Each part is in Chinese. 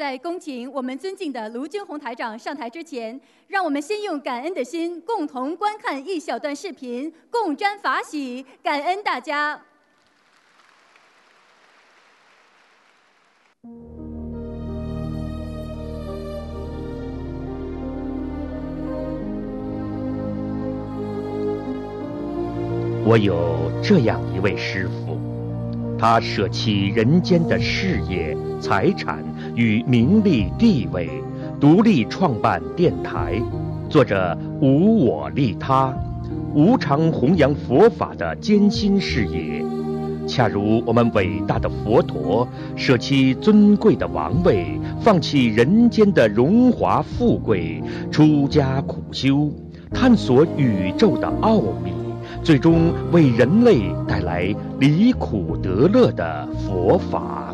在恭请我们尊敬的卢军红台长上台之前，让我们先用感恩的心，共同观看一小段视频，共沾法喜，感恩大家。我有这样一位师傅。他舍弃人间的事业、财产与名利地位，独立创办电台，做着无我利他、无偿弘扬佛法的艰辛事业。恰如我们伟大的佛陀，舍弃尊贵的王位，放弃人间的荣华富贵，出家苦修，探索宇宙的奥秘。最终为人类带来离苦得乐的佛法。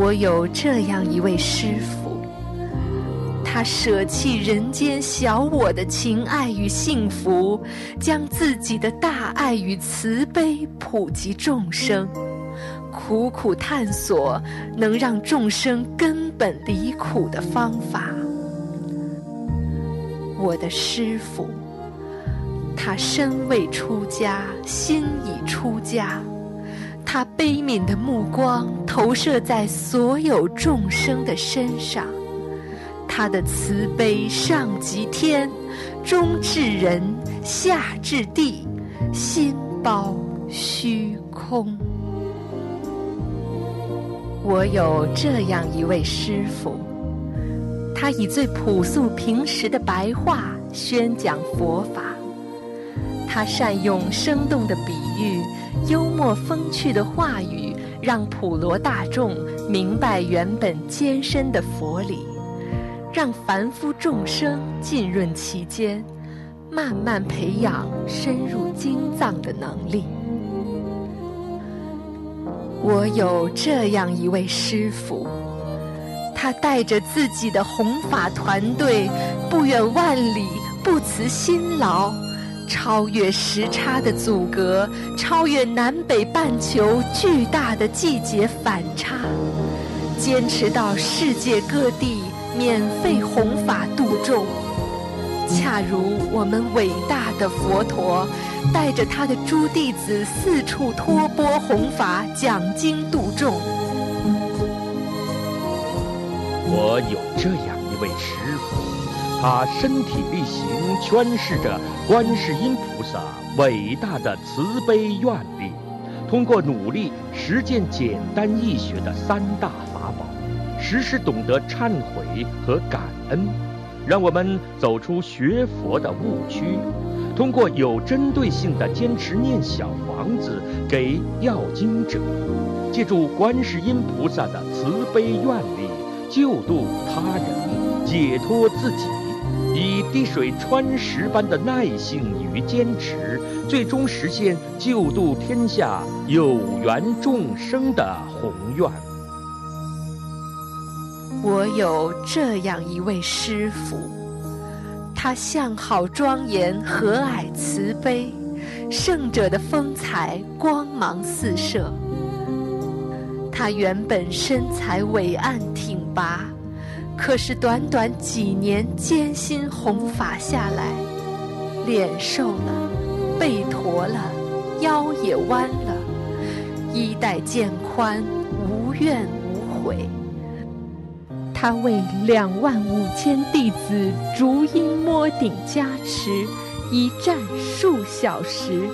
我有这样一位师傅，他舍弃人间小我的情爱与幸福，将自己的大爱与慈悲普及众生，苦苦探索能让众生根本离苦的方法。我的师傅，他身未出家，心已出家。他悲悯的目光投射在所有众生的身上，他的慈悲上及天，中至人，下至地，心包虚空。我有这样一位师父。他以最朴素平实的白话宣讲佛法，他善用生动的比喻、幽默风趣的话语，让普罗大众明白原本艰深的佛理，让凡夫众生浸润其间，慢慢培养深入经藏的能力。我有这样一位师傅。他带着自己的弘法团队，不远万里，不辞辛劳，超越时差的阻隔，超越南北半球巨大的季节反差，坚持到世界各地免费弘法度众，恰如我们伟大的佛陀，带着他的诸弟子四处托钵弘法，讲经度众。我有这样一位师，他身体力行诠释着观世音菩萨伟大的慈悲愿力，通过努力实践简单易学的三大法宝，时时懂得忏悔和感恩，让我们走出学佛的误区。通过有针对性的坚持念小房子给要经者，借助观世音菩萨的慈悲愿力。救度他人，解脱自己，以滴水穿石般的耐性与坚持，最终实现救度天下有缘众生的宏愿。我有这样一位师父，他相好庄严，和蔼慈悲，圣者的风采，光芒四射。他原本身材伟岸挺拔，可是短短几年艰辛弘法下来，脸瘦了，背驼了，腰也弯了，衣带渐宽，无怨无悔。他为两万五千弟子逐音摸顶加持，一站数小时，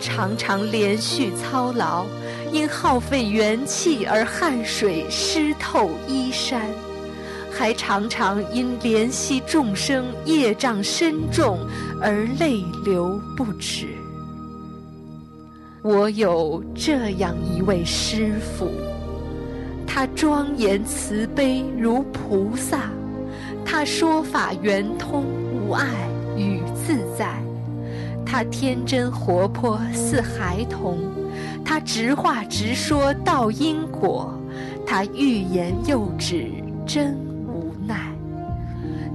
常常连续操劳。因耗费元气而汗水湿透衣衫，还常常因怜惜众生业障深重而泪流不止。我有这样一位师父，他庄严慈悲如菩萨，他说法圆通无碍与自在，他天真活泼似孩童。他直话直说道因果，他欲言又止真。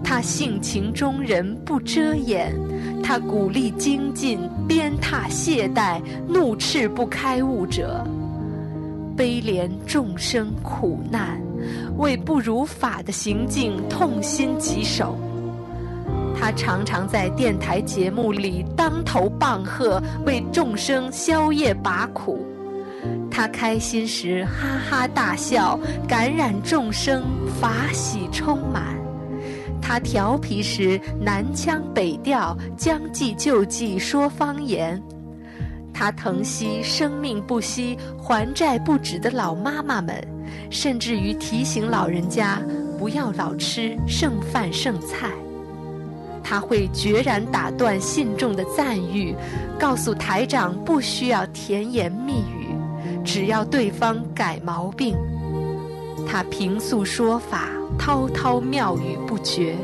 他性情中人不遮掩，他鼓励精进，鞭挞懈怠，怒斥不开悟者。悲怜众生苦难，为不如法的行径痛心疾首。他常常在电台节目里当头棒喝，为众生消业拔苦。他开心时哈哈大笑，感染众生，法喜充满；他调皮时南腔北调，将计就计说方言。他疼惜生命不息、还债不止的老妈妈们，甚至于提醒老人家不要老吃剩饭剩菜。他会决然打断信众的赞誉，告诉台长不需要甜言蜜语，只要对方改毛病。他平素说法滔滔妙语不绝，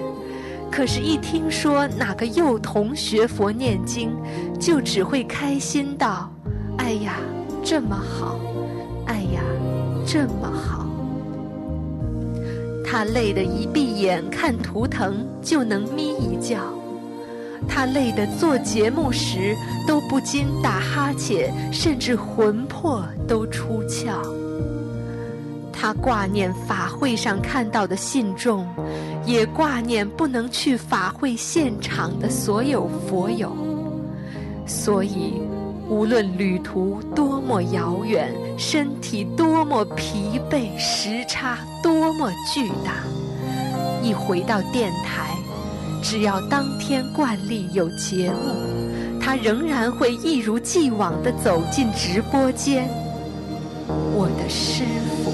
可是，一听说哪个幼童学佛念经，就只会开心道：“哎呀，这么好！哎呀，这么好！”他累得一闭眼看图腾就能眯一觉，他累得做节目时都不禁打哈欠，甚至魂魄都出窍。他挂念法会上看到的信众，也挂念不能去法会现场的所有佛友，所以。无论旅途多么遥远，身体多么疲惫，时差多么巨大，一回到电台，只要当天惯例有节目，他仍然会一如既往地走进直播间。我的师傅，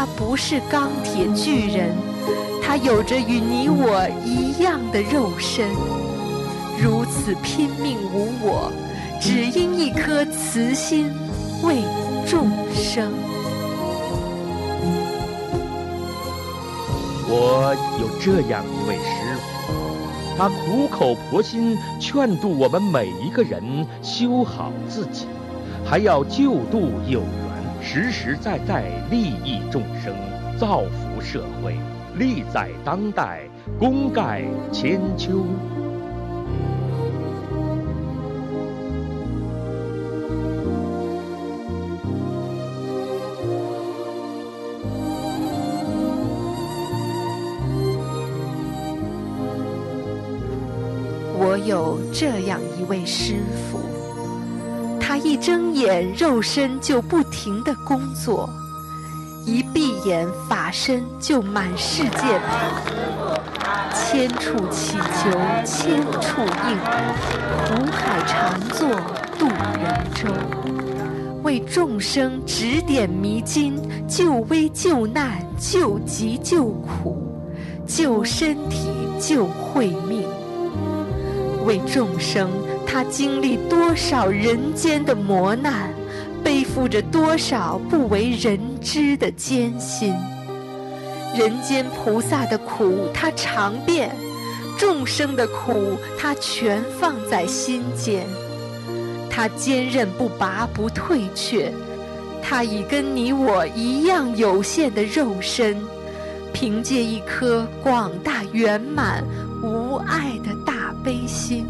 他不是钢铁巨人，他有着与你我一样的肉身，如此拼命无我。只因一颗慈心为众生。我有这样一位师傅，他苦口婆心劝度我们每一个人修好自己，还要救度有，实实在在利益众生，造福社会，利在当代，功盖千秋。我有这样一位师傅，他一睁眼肉身就不停的工作，一闭眼法身就满世界跑，千处祈求千处应，苦海常作渡人舟，为众生指点迷津，救危救难，救急救苦，救身体救慧命。为众生，他经历多少人间的磨难，背负着多少不为人知的艰辛。人间菩萨的苦他尝遍，众生的苦他全放在心间。他坚韧不拔不退却，他以跟你我一样有限的肉身，凭借一颗广大圆满无碍的大。悲心，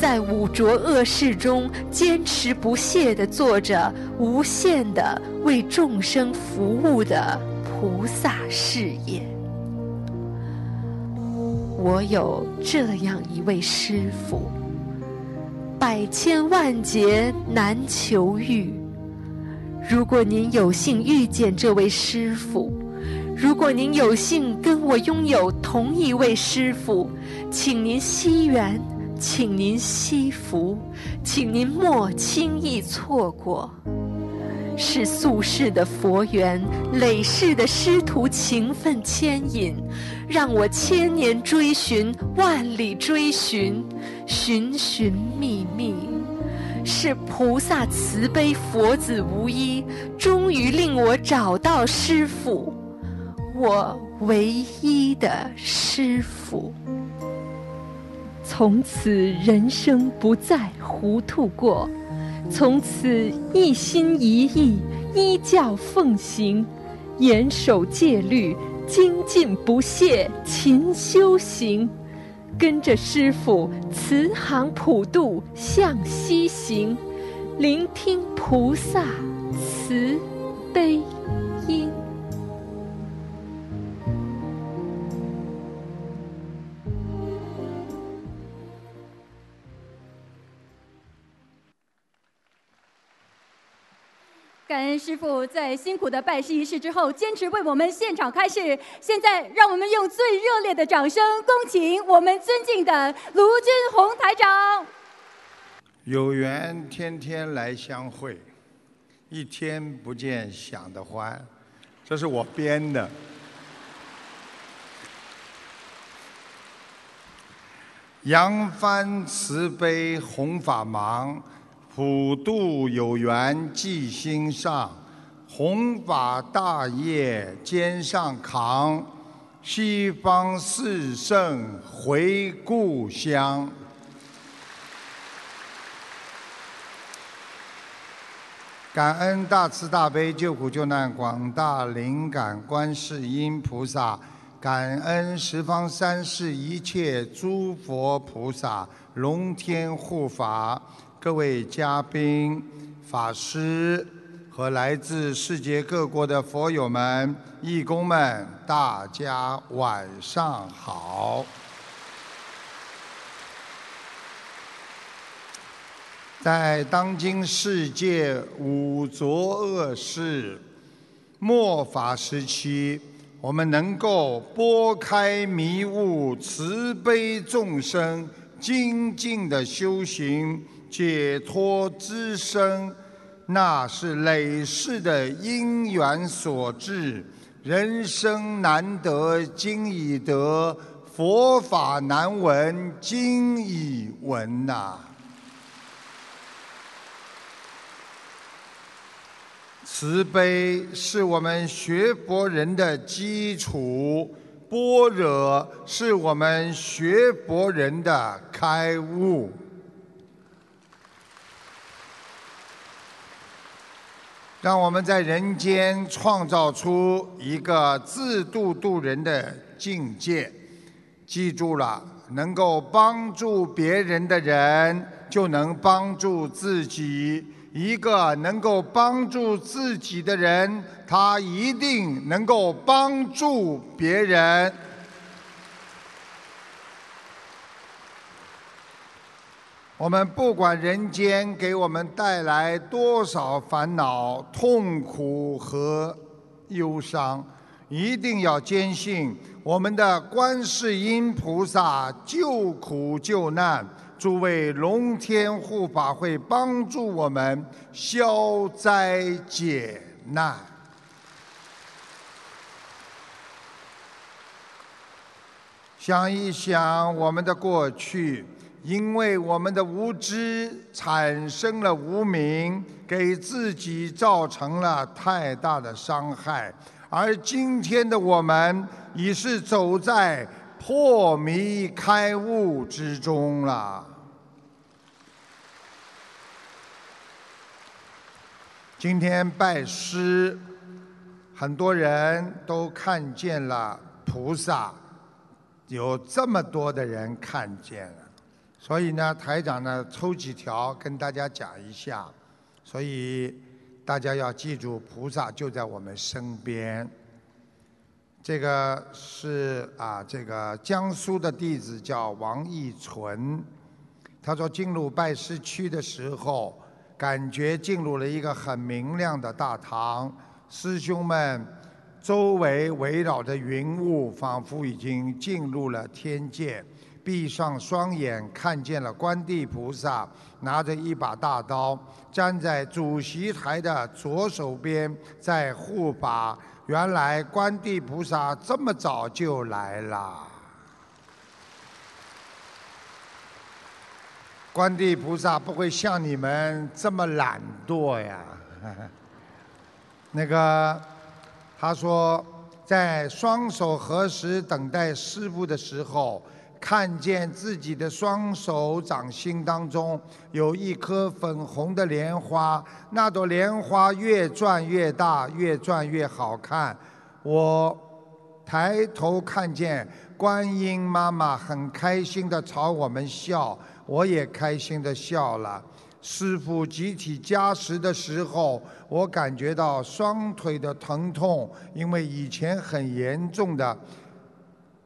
在五浊恶世中坚持不懈地做着无限的为众生服务的菩萨事业。我有这样一位师父，百千万劫难求遇。如果您有幸遇见这位师父，如果您有幸跟我拥有同一位师父，请您惜缘，请您惜福，请您莫轻易错过。是宿世的佛缘，累世的师徒情分牵引，让我千年追寻，万里追寻，寻寻觅觅。是菩萨慈悲，佛子无依，终于令我找到师父。我唯一的师父，从此人生不再糊涂过，从此一心一意依教奉行，严守戒律，精进不懈勤修行，跟着师父慈航普渡向西行，聆听菩萨。慈悲师傅在辛苦的拜师仪式之后，坚持为我们现场开示。现在，让我们用最热烈的掌声，恭请我们尊敬的卢军宏台长。有缘天天来相会，一天不见想得欢，这是我编的。扬帆慈悲弘法忙。普渡有缘记心上，弘法大业肩上扛，西方四圣回故乡。感恩大慈大悲救苦救难广大灵感观世音菩萨，感恩十方三世一切诸佛菩萨，龙天护法。各位嘉宾、法师和来自世界各国的佛友们、义工们，大家晚上好！在当今世界五浊恶世、末法时期，我们能够拨开迷雾，慈悲众生，精进的修行。解脱之身，那是累世的因缘所致。人生难得今已得，佛法难闻今已闻呐。慈悲是我们学佛人的基础，般若是我们学佛人的开悟。让我们在人间创造出一个自度度人的境界。记住了，能够帮助别人的人，就能帮助自己。一个能够帮助自己的人，他一定能够帮助别人。我们不管人间给我们带来多少烦恼、痛苦和忧伤，一定要坚信我们的观世音菩萨救苦救难，诸位龙天护法会帮助我们消灾解难。想一想我们的过去。因为我们的无知产生了无明，给自己造成了太大的伤害，而今天的我们已是走在破迷开悟之中了。今天拜师，很多人都看见了菩萨，有这么多的人看见。所以呢，台长呢抽几条跟大家讲一下，所以大家要记住，菩萨就在我们身边。这个是啊，这个江苏的弟子叫王义纯，他说进入拜师区的时候，感觉进入了一个很明亮的大堂，师兄们周围围绕着云雾，仿佛已经进入了天界。闭上双眼，看见了观地菩萨拿着一把大刀，站在主席台的左手边，在护法。原来观地菩萨这么早就来了。观地菩萨不会像你们这么懒惰呀。那个，他说，在双手合十等待师傅的时候。看见自己的双手掌心当中有一颗粉红的莲花，那朵莲花越转越大，越转越好看。我抬头看见观音妈妈很开心的朝我们笑，我也开心的笑了。师傅集体加持的时候，我感觉到双腿的疼痛，因为以前很严重的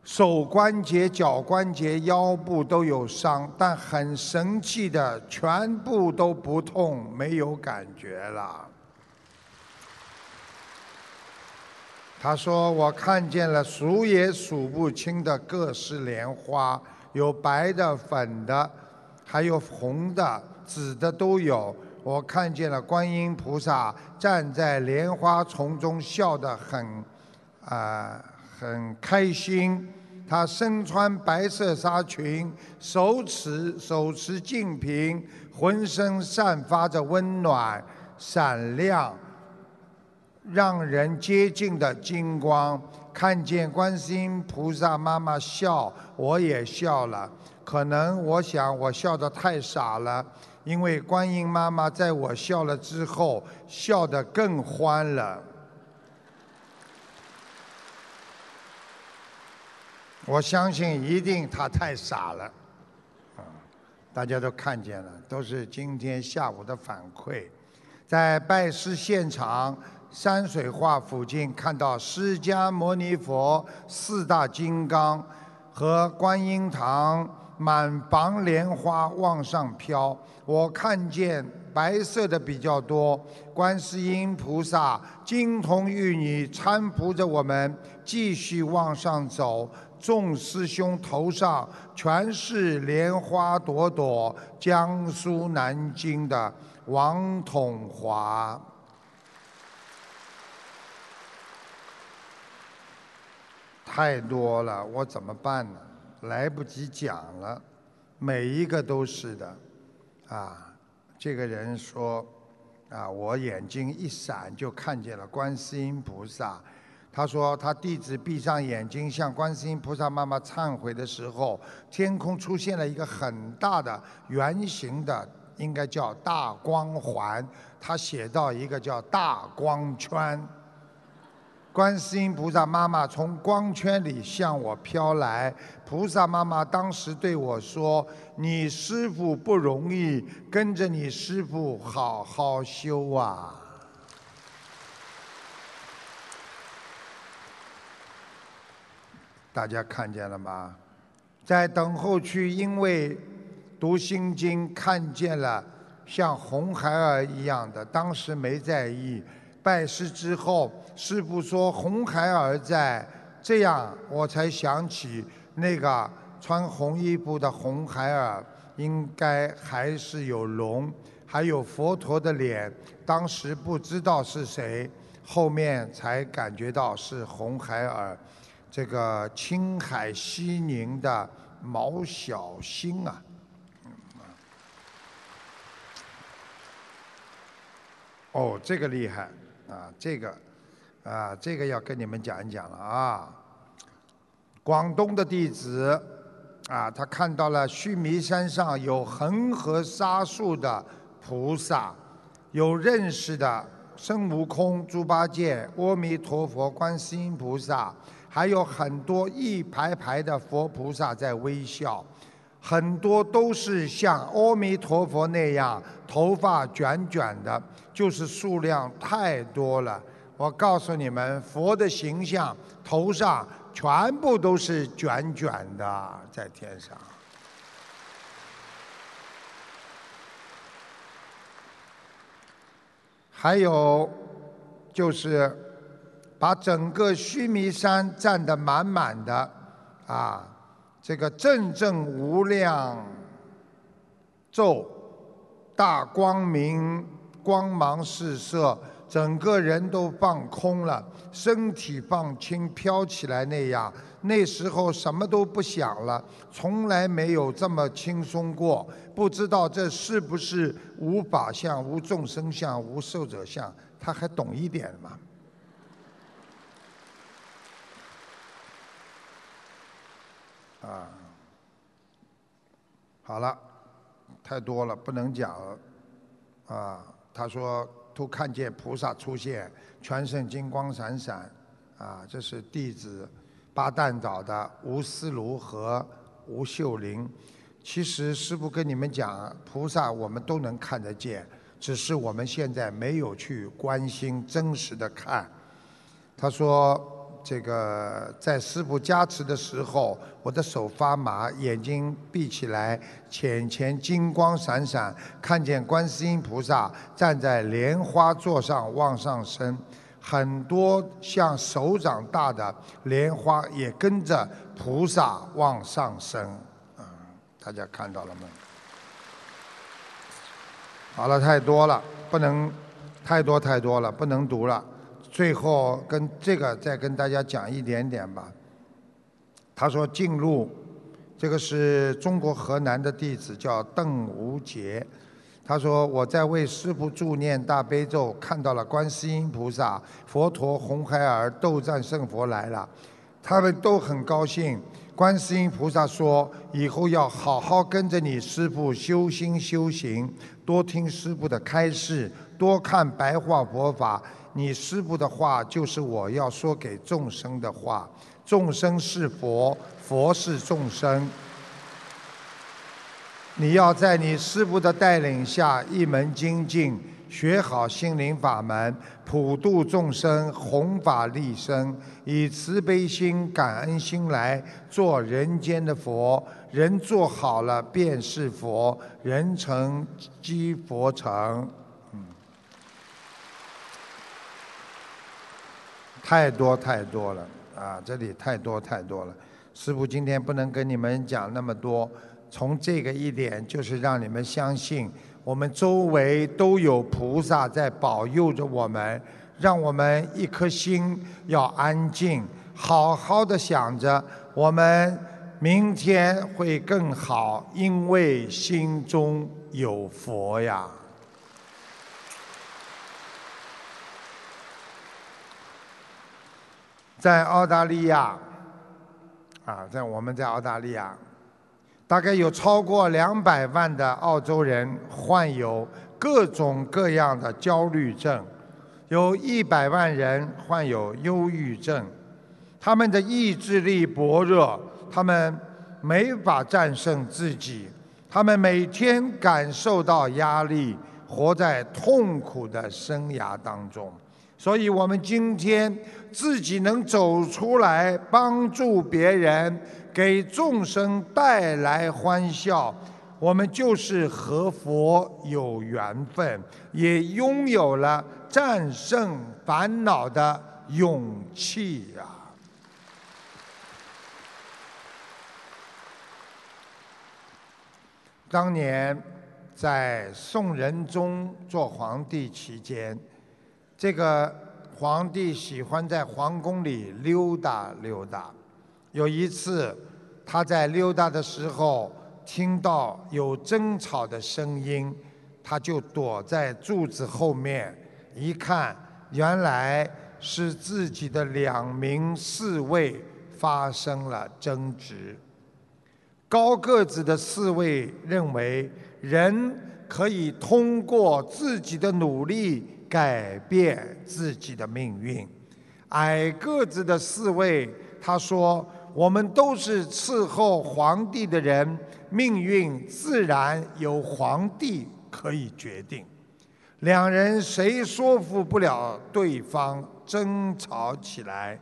手关节、脚关节、腰部都有伤，但很神奇的，全部都不痛，没有感觉了。他说：“我看见了数也数不清的各式莲花，有白的、粉的，还有红的、紫的都有。我看见了观音菩萨站在莲花丛中，笑得很，啊、很开心。他身穿白色纱裙，手持手持净瓶，浑身散发着温暖、闪亮。”让人接近的金光，看见观世音菩萨妈妈笑，我也笑了。可能我想我笑得太傻了，因为观音妈妈在我笑了之后，笑得更欢了。我相信一定他太傻了，啊，大家都看见了，都是今天下午的反馈，在拜师现场。山水画附近看到释迦牟尼佛四大金刚和观音堂满房莲花往上飘，我看见白色的比较多。观世音菩萨金童玉女搀扶着我们继续往上走，众师兄头上全是莲花朵朵。江苏南京的王统华。太多了，我怎么办呢？来不及讲了，每一个都是的，啊，这个人说，啊，我眼睛一闪就看见了观世音菩萨。他说他弟子闭上眼睛向观世音菩萨妈妈忏悔的时候，天空出现了一个很大的圆形的，应该叫大光环。他写到一个叫大光圈。观世音菩萨妈妈从光圈里向我飘来，菩萨妈妈当时对我说：“你师傅不容易，跟着你师傅好好修啊。”大家看见了吗？在等候区，因为读心经看见了像红孩儿一样的，当时没在意。拜师之后，师傅说红孩儿在，这样我才想起那个穿红衣服的红孩儿，应该还是有龙，还有佛陀的脸。当时不知道是谁，后面才感觉到是红孩儿，这个青海西宁的毛小星啊。哦，这个厉害。啊，这个，啊，这个要跟你们讲一讲了啊。广东的弟子，啊，他看到了须弥山上有恒河沙数的菩萨，有认识的孙悟空、猪八戒、阿弥陀佛、观世音菩萨，还有很多一排排的佛菩萨在微笑，很多都是像阿弥陀佛那样头发卷卷的。就是数量太多了，我告诉你们，佛的形象头上全部都是卷卷的，在天上。还有，就是把整个须弥山占得满满的，啊，这个阵阵无量咒，大光明。光芒四射，整个人都放空了，身体放轻，飘起来那样。那时候什么都不想了，从来没有这么轻松过。不知道这是不是无法相、无众生相、无寿者相？他还懂一点吗？啊，好了，太多了，不能讲了，啊。他说：“都看见菩萨出现，全身金光闪闪，啊，这是弟子八旦岛的吴思如和吴秀玲。其实师父跟你们讲，菩萨我们都能看得见，只是我们现在没有去关心真实的看。他说。这个在师傅加持的时候，我的手发麻，眼睛闭起来，浅浅金光闪闪，看见观世音菩萨站在莲花座上往上升，很多像手掌大的莲花也跟着菩萨往上升，啊，大家看到了吗？好了，太多了，不能太多太多了，不能读了。最后跟这个再跟大家讲一点点吧。他说进入，这个是中国河南的弟子叫邓无杰。他说我在为师父助念大悲咒，看到了观世音菩萨、佛陀、红孩儿、斗战胜佛来了，他们都很高兴。观世音菩萨说以后要好好跟着你师父修心修行，多听师父的开示，多看白话佛法。你师父的话就是我要说给众生的话，众生是佛，佛是众生。你要在你师父的带领下一门精进，学好心灵法门，普度众生，弘法利生，以慈悲心、感恩心来做人间的佛。人做好了便是佛，人成即佛成。太多太多了啊！这里太多太多了。师父今天不能跟你们讲那么多，从这个一点就是让你们相信，我们周围都有菩萨在保佑着我们，让我们一颗心要安静，好好的想着我们明天会更好，因为心中有佛呀。在澳大利亚，啊，在我们在澳大利亚，大概有超过两百万的澳洲人患有各种各样的焦虑症，有一百万人患有忧郁症，他们的意志力薄弱，他们没法战胜自己，他们每天感受到压力，活在痛苦的生涯当中。所以，我们今天自己能走出来，帮助别人，给众生带来欢笑，我们就是和佛有缘分，也拥有了战胜烦恼的勇气呀。当年在宋仁宗做皇帝期间。这个皇帝喜欢在皇宫里溜达溜达。有一次，他在溜达的时候听到有争吵的声音，他就躲在柱子后面，一看，原来是自己的两名侍卫发生了争执。高个子的侍卫认为，人可以通过自己的努力。改变自己的命运。矮个子的侍卫他说：“我们都是伺候皇帝的人，命运自然由皇帝可以决定。”两人谁说服不了对方，争吵起来。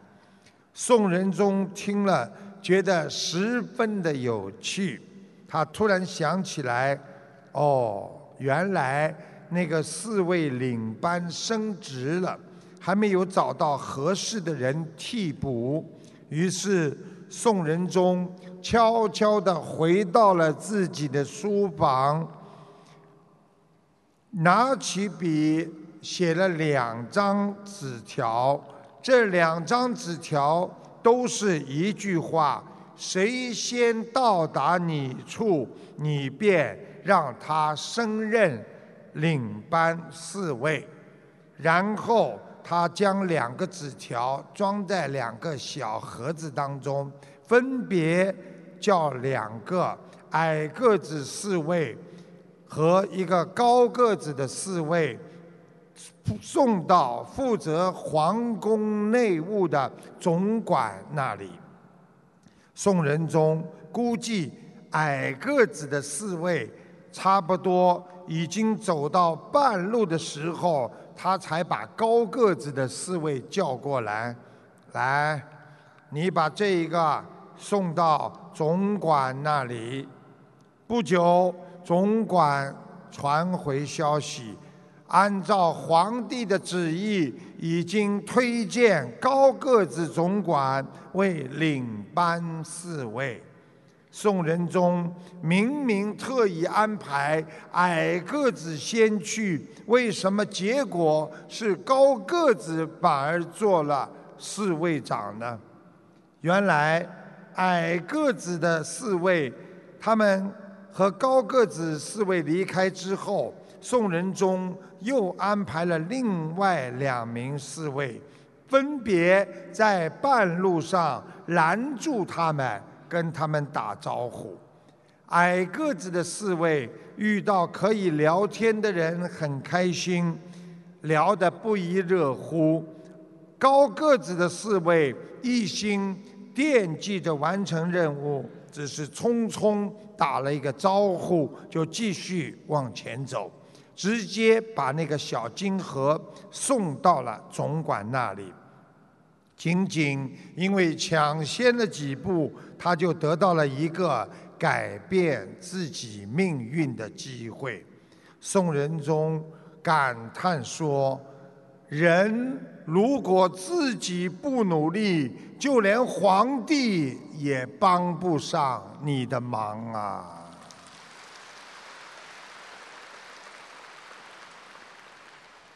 宋仁宗听了，觉得十分的有趣。他突然想起来：“哦，原来……”那个四位领班升职了，还没有找到合适的人替补，于是宋仁宗悄悄地回到了自己的书房，拿起笔写了两张纸条，这两张纸条都是一句话：谁先到达你处，你便让他升任。领班侍卫，然后他将两个纸条装在两个小盒子当中，分别叫两个矮个子侍卫和一个高个子的侍卫送到负责皇宫内务的总管那里。宋仁宗估计矮个子的侍卫差不多已经走到半路的时候，他才把高个子的侍卫叫过来，来，你把这一个送到总管那里。不久，总管传回消息，按照皇帝的旨意，已经推荐高个子总管为领班侍卫。宋仁宗明明特意安排矮个子先去，为什么结果是高个子反而做了侍卫长呢？原来矮个子的侍卫，他们和高个子侍卫离开之后，宋仁宗又安排了另外两名侍卫，分别在半路上拦住他们。跟他们打招呼，矮个子的侍卫遇到可以聊天的人很开心，聊得不亦乐乎；高个子的侍卫一心惦记着完成任务，只是匆匆打了一个招呼，就继续往前走，直接把那个小金盒送到了总管那里。仅仅因为抢先了几步，他就得到了一个改变自己命运的机会。宋仁宗感叹说：“人如果自己不努力，就连皇帝也帮不上你的忙啊！”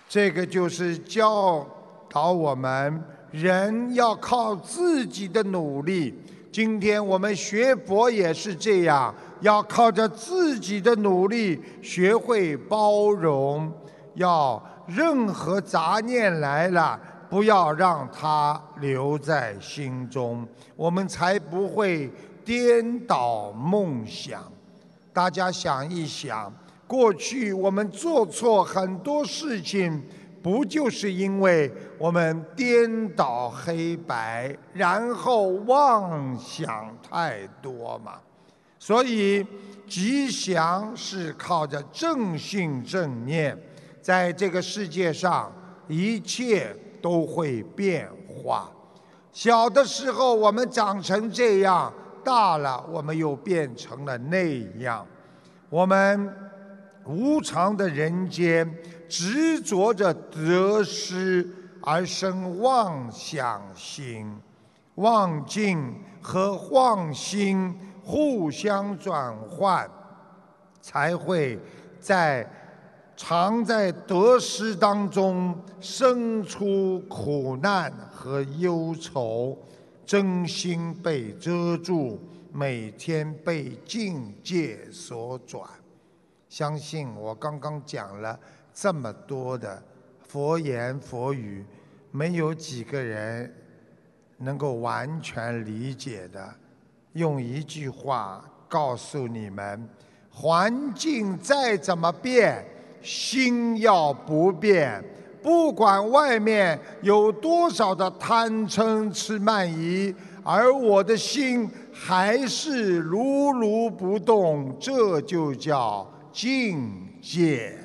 这个就是教导我们。人要靠自己的努力。今天我们学佛也是这样，要靠着自己的努力，学会包容，要任何杂念来了，不要让它留在心中，我们才不会颠倒梦想。大家想一想，过去我们做错很多事情。不就是因为我们颠倒黑白，然后妄想太多嘛？所以吉祥是靠着正信正念，在这个世界上一切都会变化。小的时候我们长成这样，大了我们又变成了那样。我们无常的人间。执着着得失而生妄想心，妄境和妄心互相转换，才会在常在得失当中生出苦难和忧愁，真心被遮住，每天被境界所转。相信我刚刚讲了。这么多的佛言佛语，没有几个人能够完全理解的。用一句话告诉你们：环境再怎么变，心要不变。不管外面有多少的贪嗔痴慢疑，而我的心还是如如不动，这就叫境界。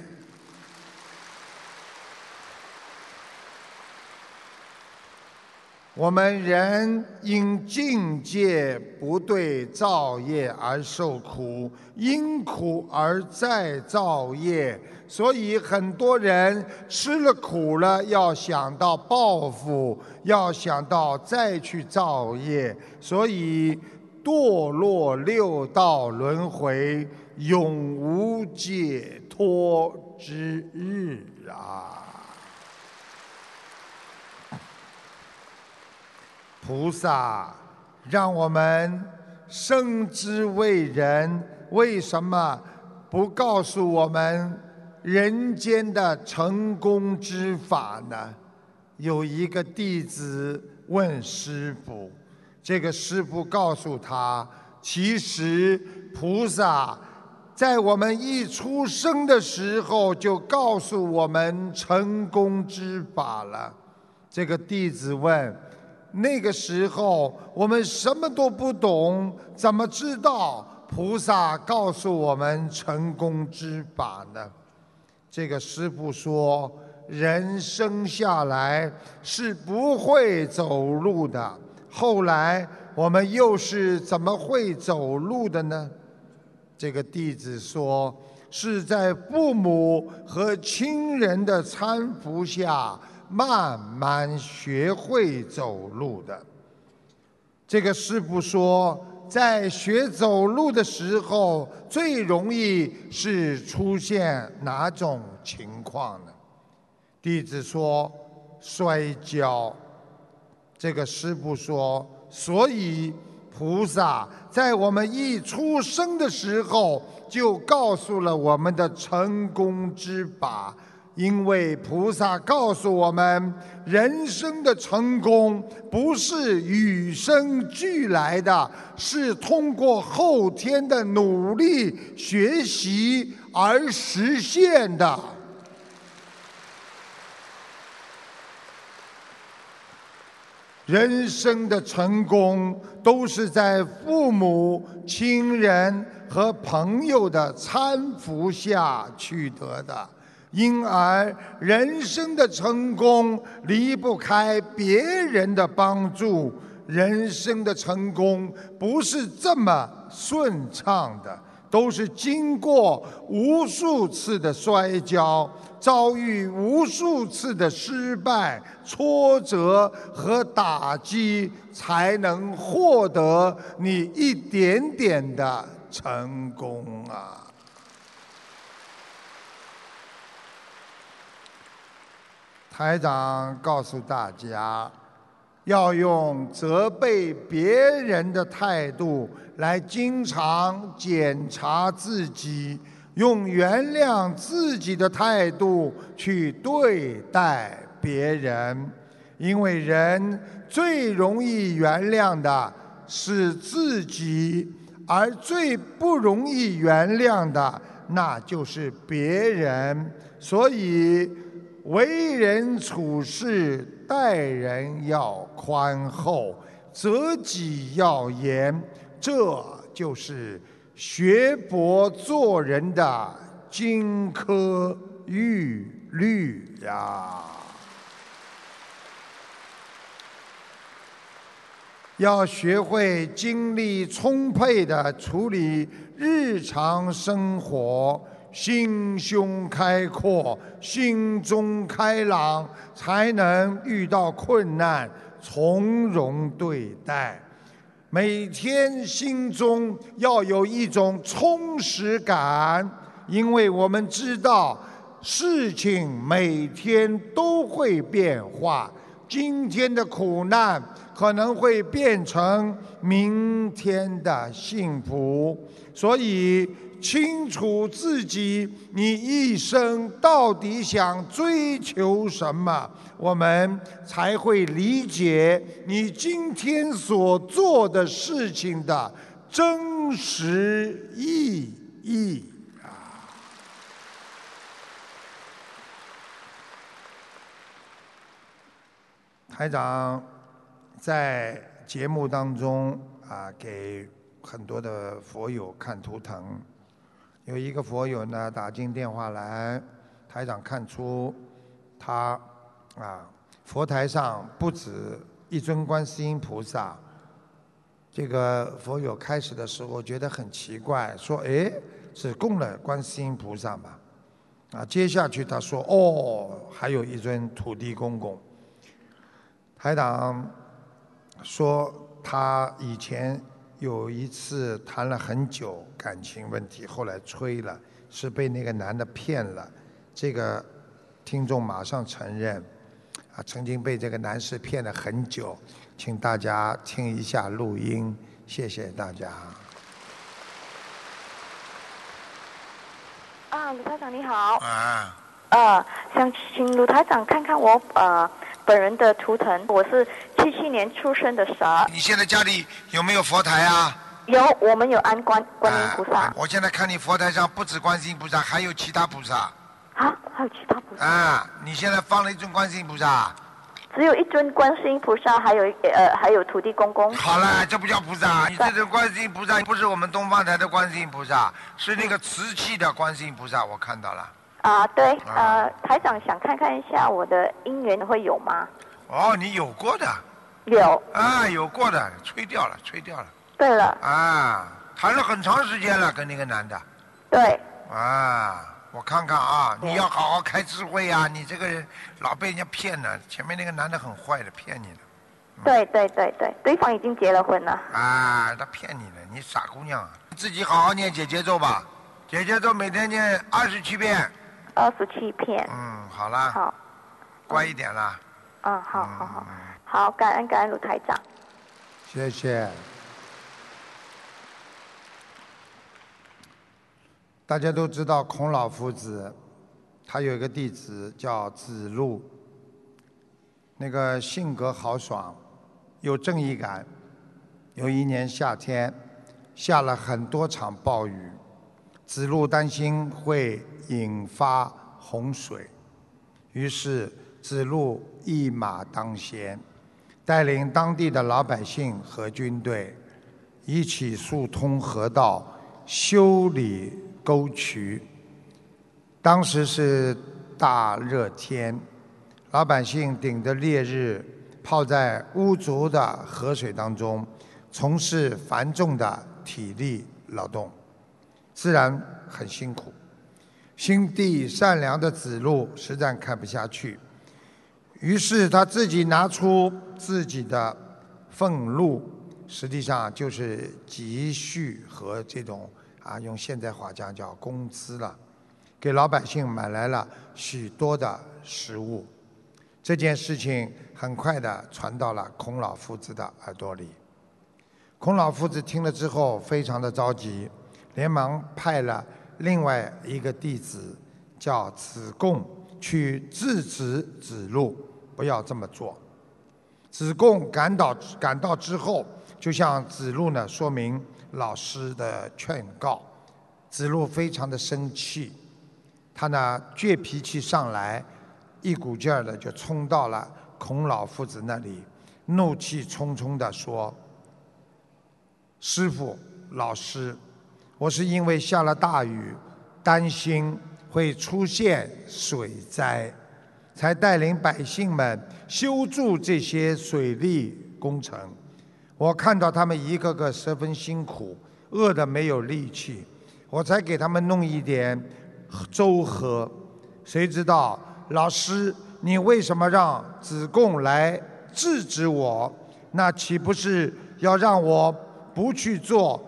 我们人因境界不对造业而受苦，因苦而再造业，所以很多人吃了苦了，要想到报复，要想到再去造业，所以堕落六道轮回，永无解脱之日啊！菩萨让我们生之为人，为什么不告诉我们人间的成功之法呢？有一个弟子问师傅，这个师傅告诉他，其实菩萨在我们一出生的时候就告诉我们成功之法了。这个弟子问。那个时候我们什么都不懂，怎么知道菩萨告诉我们成功之法呢？这个师父说，人生下来是不会走路的，后来我们又是怎么会走路的呢？这个弟子说，是在父母和亲人的搀扶下，慢慢学会走路的。这个师傅说，在学走路的时候，最容易是出现哪种情况呢？弟子说，摔跤。这个师傅说，所以。菩萨在我们一出生的时候就告诉了我们的成功之法，因为菩萨告诉我们，人生的成功不是与生俱来的，是通过后天的努力学习而实现的。人生的成功都是在父母亲人和朋友的搀扶下取得的，因而人生的成功离不开别人的帮助。人生的成功不是这么顺畅的。都是经过无数次的摔跤，遭遇无数次的失败、挫折和打击，才能获得你一点点的成功啊！台长告诉大家。要用责备别人的态度来经常检查自己，用原谅自己的态度去对待别人，因为人最容易原谅的是自己，而最不容易原谅的那就是别人，所以。为人处事待人要宽厚，责己要严，这就是学佛做人的金科玉律呀！要学会精力充沛的处理日常生活。心胸开阔，心中开朗，才能遇到困难从容对待。每天心中要有一种充实感，因为我们知道事情每天都会变化，今天的苦难可能会变成明天的幸福，所以。清楚自己，你一生到底想追求什么，我们才会理解你今天所做的事情的真实意义啊！台长在节目当中啊，给很多的佛友看图腾。有一个佛友呢打进电话来，台长看出他啊佛台上不止一尊观世音菩萨。这个佛友开始的时候觉得很奇怪，说：“哎，是供了观世音菩萨嘛？”啊，接下去他说：“哦，还有一尊土地公公。”台长说他以前。有一次谈了很久感情问题，后来吹了，是被那个男的骗了。这个听众马上承认，啊，曾经被这个男士骗了很久，请大家听一下录音，谢谢大家。啊，卢台长你好。啊。呃，想请卢台长看看我呃本人的图腾，我是。七七年出生的蛇。你现在家里有没有佛台啊？有，我们有安观观音菩萨。我现在看你佛台上不止观世音菩萨，还有其他菩萨。啊，还有其他菩萨。啊，你现在放了一尊观世音菩萨。只有一尊观世音菩萨，还有呃还有土地公公。好了，这不叫菩萨，你这尊观世音菩萨不是我们东方台的观世音菩萨，是那个瓷器的观世音菩萨，我看到了。啊，对，呃，台长想看看一下我的姻缘会有吗？哦，你有过的。有。啊，有过的，吹掉了，吹掉了。对了。啊，谈了很长时间了，跟那个男的。对。啊。我看看啊，你要好好开智慧啊！你这个人老被人家骗了，前面那个男的很坏的，骗你的。对对对对，对方已经结了婚了。啊，他骗你的，你傻姑娘，啊自己好好念姐姐咒吧，姐姐咒每天念二十七遍。二十七片。嗯，好啦。好。乖一点啦。嗯，好好好，好，感恩感恩卢台长。谢谢。大家都知道孔老夫子，他有一个弟子叫子路，那个性格豪爽，有正义感。有一年夏天，下了很多场暴雨，子路担心会引发洪水，于是子路一马当先，带领当地的老百姓和军队，一起疏通河道，修理。沟渠，当时是大热天，老百姓顶着烈日，泡在污浊的河水当中，从事繁重的体力劳动，自然很辛苦。心地善良的子路实在看不下去，于是他自己拿出自己的俸禄，实际上就是积蓄和这种。啊，用现代话讲叫工资了，给老百姓买来了许多的食物。这件事情很快的传到了孔老夫子的耳朵里。孔老夫子听了之后非常的着急，连忙派了另外一个弟子叫子贡去制止子路不要这么做。子贡赶到赶到之后，就向子路呢说明。老师的劝告，子路非常的生气，他呢倔脾气上来，一股劲儿的就冲到了孔老夫子那里，怒气冲冲的说：“师傅，老师，我是因为下了大雨，担心会出现水灾，才带领百姓们修筑这些水利工程。”我看到他们一个个十分辛苦，饿得没有力气，我才给他们弄一点粥喝。谁知道老师，你为什么让子贡来制止我？那岂不是要让我不去做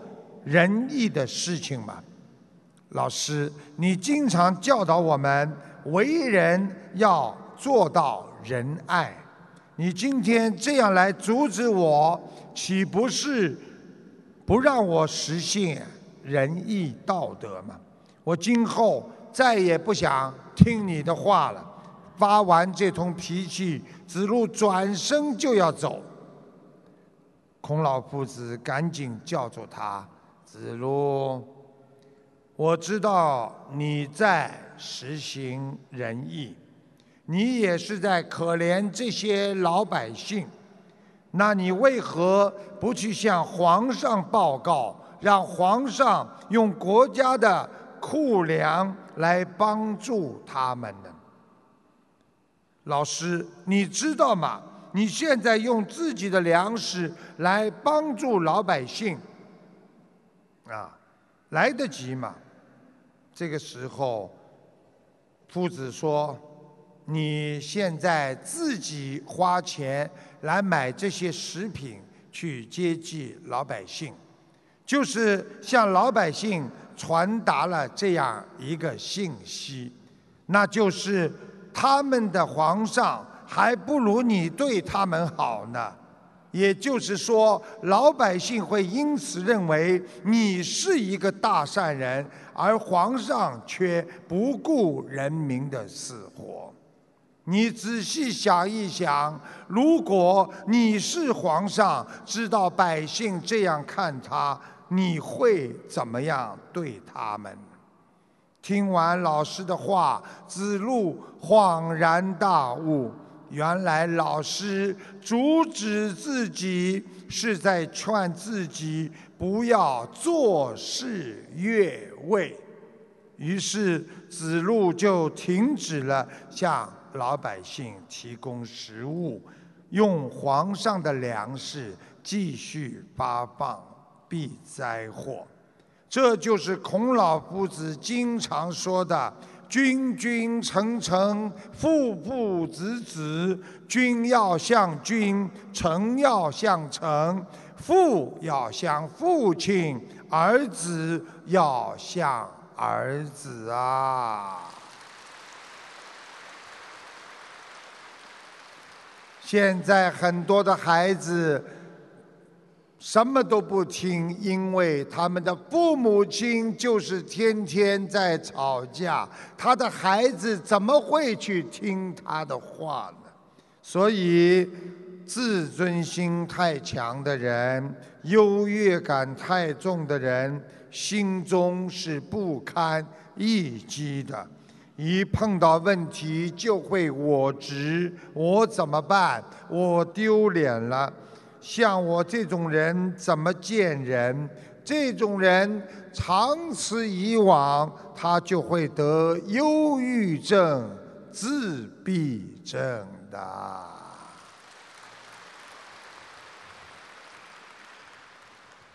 仁义的事情吗？老师，你经常教导我们为人要做到仁爱，你今天这样来阻止我。岂不是不让我实现仁义道德吗？我今后再也不想听你的话了。发完这通脾气，子路转身就要走。孔老夫子赶紧叫住他：“子路，我知道你在实行仁义，你也是在可怜这些老百姓。”那你为何不去向皇上报告，让皇上用国家的库粮来帮助他们呢？老师，你知道吗？你现在用自己的粮食来帮助老百姓，啊，来得及吗？这个时候，夫子说：“你现在自己花钱。”来买这些食品去接济老百姓，就是向老百姓传达了这样一个信息，那就是他们的皇上还不如你对他们好呢。也就是说，老百姓会因此认为你是一个大善人，而皇上却不顾人民的死活。你仔细想一想，如果你是皇上，知道百姓这样看他，你会怎么样对他们？听完老师的话，子路恍然大悟，原来老师阻止自己，是在劝自己不要做事越位。于是子路就停止了向老百姓提供食物，用皇上的粮食继续发放避灾祸。这就是孔老夫子经常说的“君君臣臣，父父子子”。君要像君，臣要像臣，父要像父亲，儿子要像。儿子啊！现在很多的孩子什么都不听，因为他们的父母亲就是天天在吵架，他的孩子怎么会去听他的话呢？所以，自尊心太强的人，优越感太重的人。心中是不堪一击的，一碰到问题就会我执，我怎么办？我丢脸了。像我这种人怎么见人？这种人长此以往，他就会得忧郁症、自闭症的。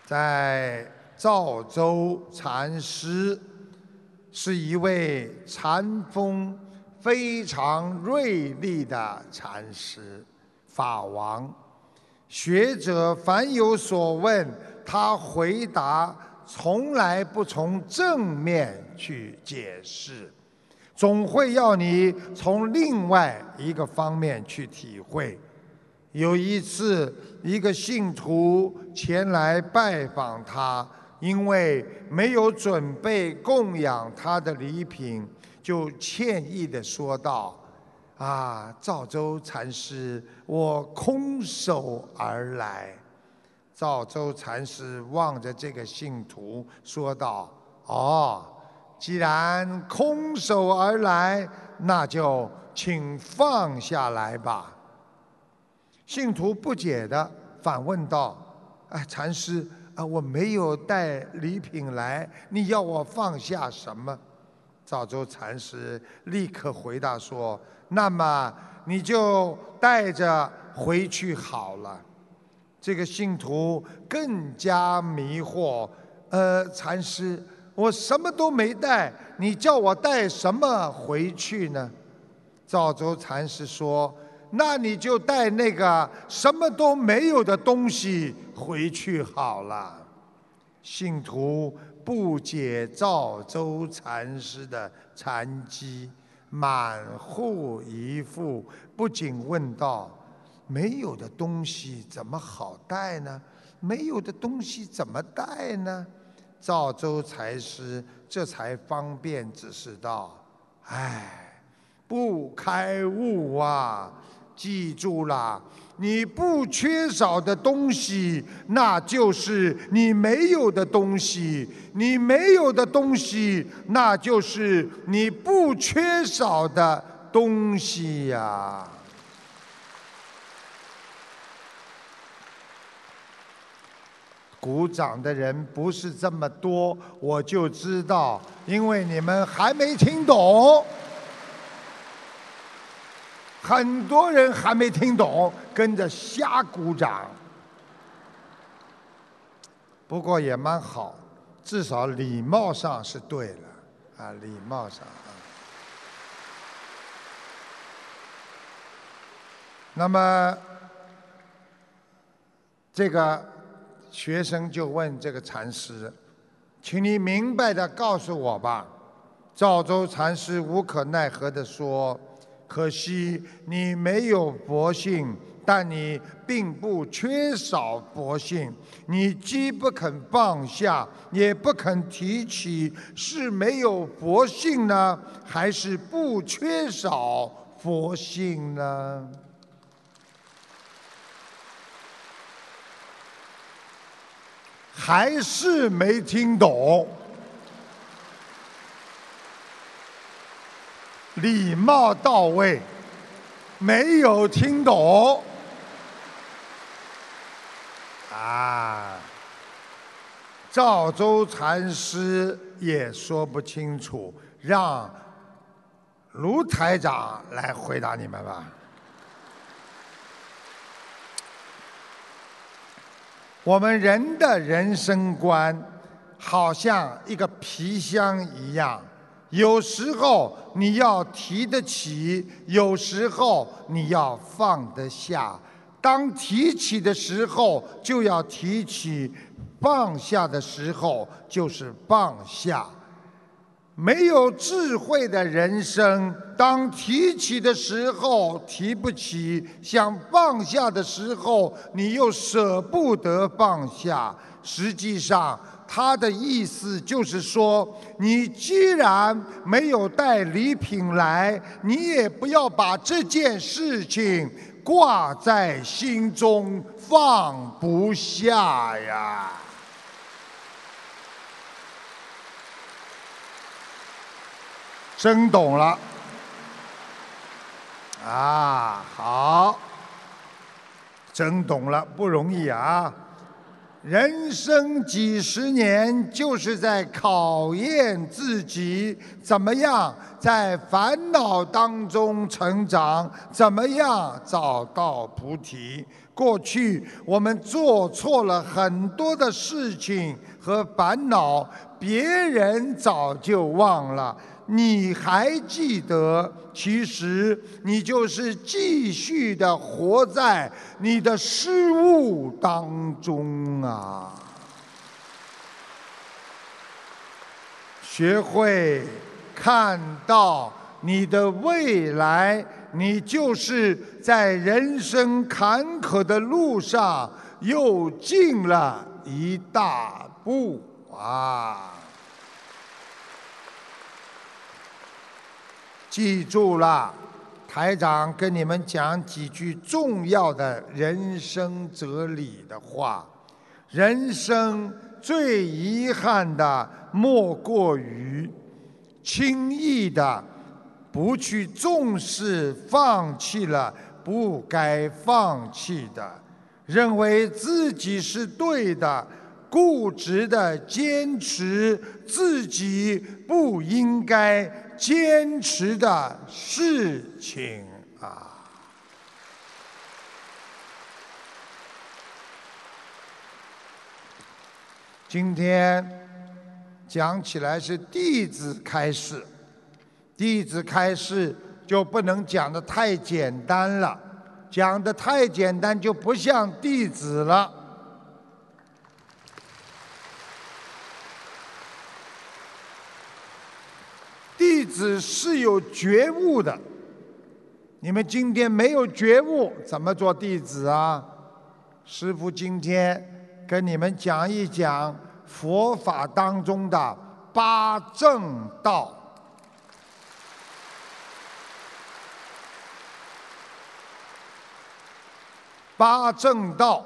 在。赵州禅师是一位禅风非常锐利的禅师，法王。学者凡有所问，他回答从来不从正面去解释，总会要你从另外一个方面去体会。有一次，一个信徒前来拜访他。因为没有准备供养他的礼品，就歉意地说道：“啊，赵州禅师，我空手而来。”赵州禅师望着这个信徒说道：“哦，既然空手而来，那就请放下来吧。”信徒不解地反问道：“哎，禅师。”啊，我没有带礼品来，你要我放下什么？赵州禅师立刻回答说：“那么你就带着回去好了。”这个信徒更加迷惑。呃，禅师，我什么都没带，你叫我带什么回去呢？赵州禅师说：“那你就带那个什么都没有的东西。”回去好了。信徒不解赵州禅师的禅机，满腹疑惑，不仅问道：“没有的东西怎么好带呢？没有的东西怎么带呢？”赵州禅师这才方便指示道：“哎，不开悟啊！记住了。”你不缺少的东西，那就是你没有的东西；你没有的东西，那就是你不缺少的东西呀。鼓掌的人不是这么多，我就知道，因为你们还没听懂。很多人还没听懂，跟着瞎鼓掌。不过也蛮好，至少礼貌上是对了，啊，礼貌上啊。那么，这个学生就问这个禅师：“请你明白的告诉我吧。”赵州禅师无可奈何的说。可惜你没有佛性，但你并不缺少佛性。你既不肯放下，也不肯提起，是没有佛性呢，还是不缺少佛性呢？还是没听懂？礼貌到位，没有听懂。啊，赵州禅师也说不清楚，让卢台长来回答你们吧。我们人的人生观，好像一个皮箱一样，有时候你要提得起，有时候你要放得下。当提起的时候，就要提起；放下的时候，就是放下。没有智慧的人生，当提起的时候提不起，想放下的时候，你又舍不得放下。实际上，他的意思就是说，你既然没有带礼品来，你也不要把这件事情挂在心中，放不下呀。真懂了，啊，好，真懂了，不容易啊！人生几十年，就是在考验自己，怎么样在烦恼当中成长，怎么样找到菩提。过去我们做错了很多的事情和烦恼，别人早就忘了。你还记得？其实你就是继续的活在你的失误当中啊！学会看到你的未来，你就是在人生坎坷的路上又进了一大步啊！记住了，台长跟你们讲几句重要的人生哲理的话。人生最遗憾的，莫过于轻易的不去重视，放弃了不该放弃的，认为自己是对的，固执的坚持自己不应该。坚持的事情啊！今天讲起来是弟子开示，弟子开示就不能讲的太简单了，讲的太简单就不像弟子了。弟子是有觉悟的，你们今天没有觉悟，怎么做弟子啊？师父今天跟你们讲一讲佛法当中的八正道。八正道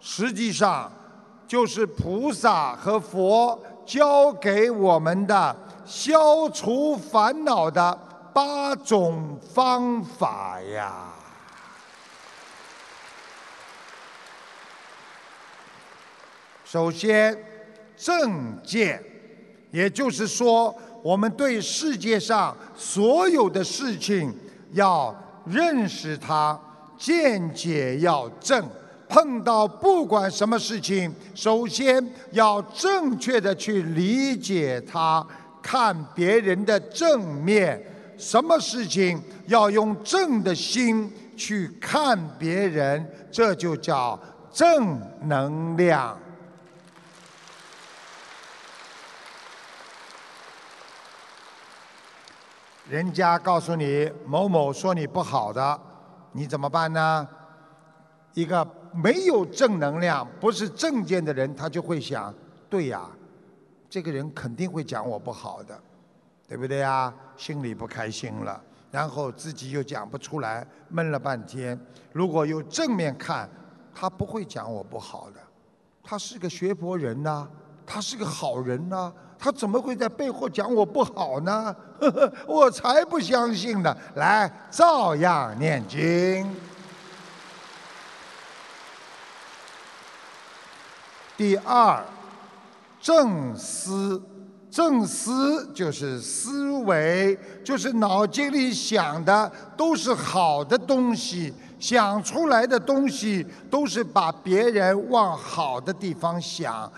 实际上就是菩萨和佛教给我们的。消除烦恼的八种方法呀。首先，正见，也就是说，我们对世界上所有的事情要认识它，见解要正。碰到不管什么事情，首先要正确的去理解它。看别人的正面，什么事情要用正的心去看别人，这就叫正能量。人家告诉你某某说你不好的，你怎么办呢？一个没有正能量、不是正见的人，他就会想：对呀。这个人肯定会讲我不好的，对不对呀？心里不开心了，然后自己又讲不出来，闷了半天。如果有正面看，他不会讲我不好的，他是个学佛人呐，他是个好人呐，他怎么会在背后讲我不好呢？我才不相信呢！来，照样念经。第二，正思，正思就是思维，就是脑筋里想的都是好的东西，想出来的东西都是把别人往好的地方想。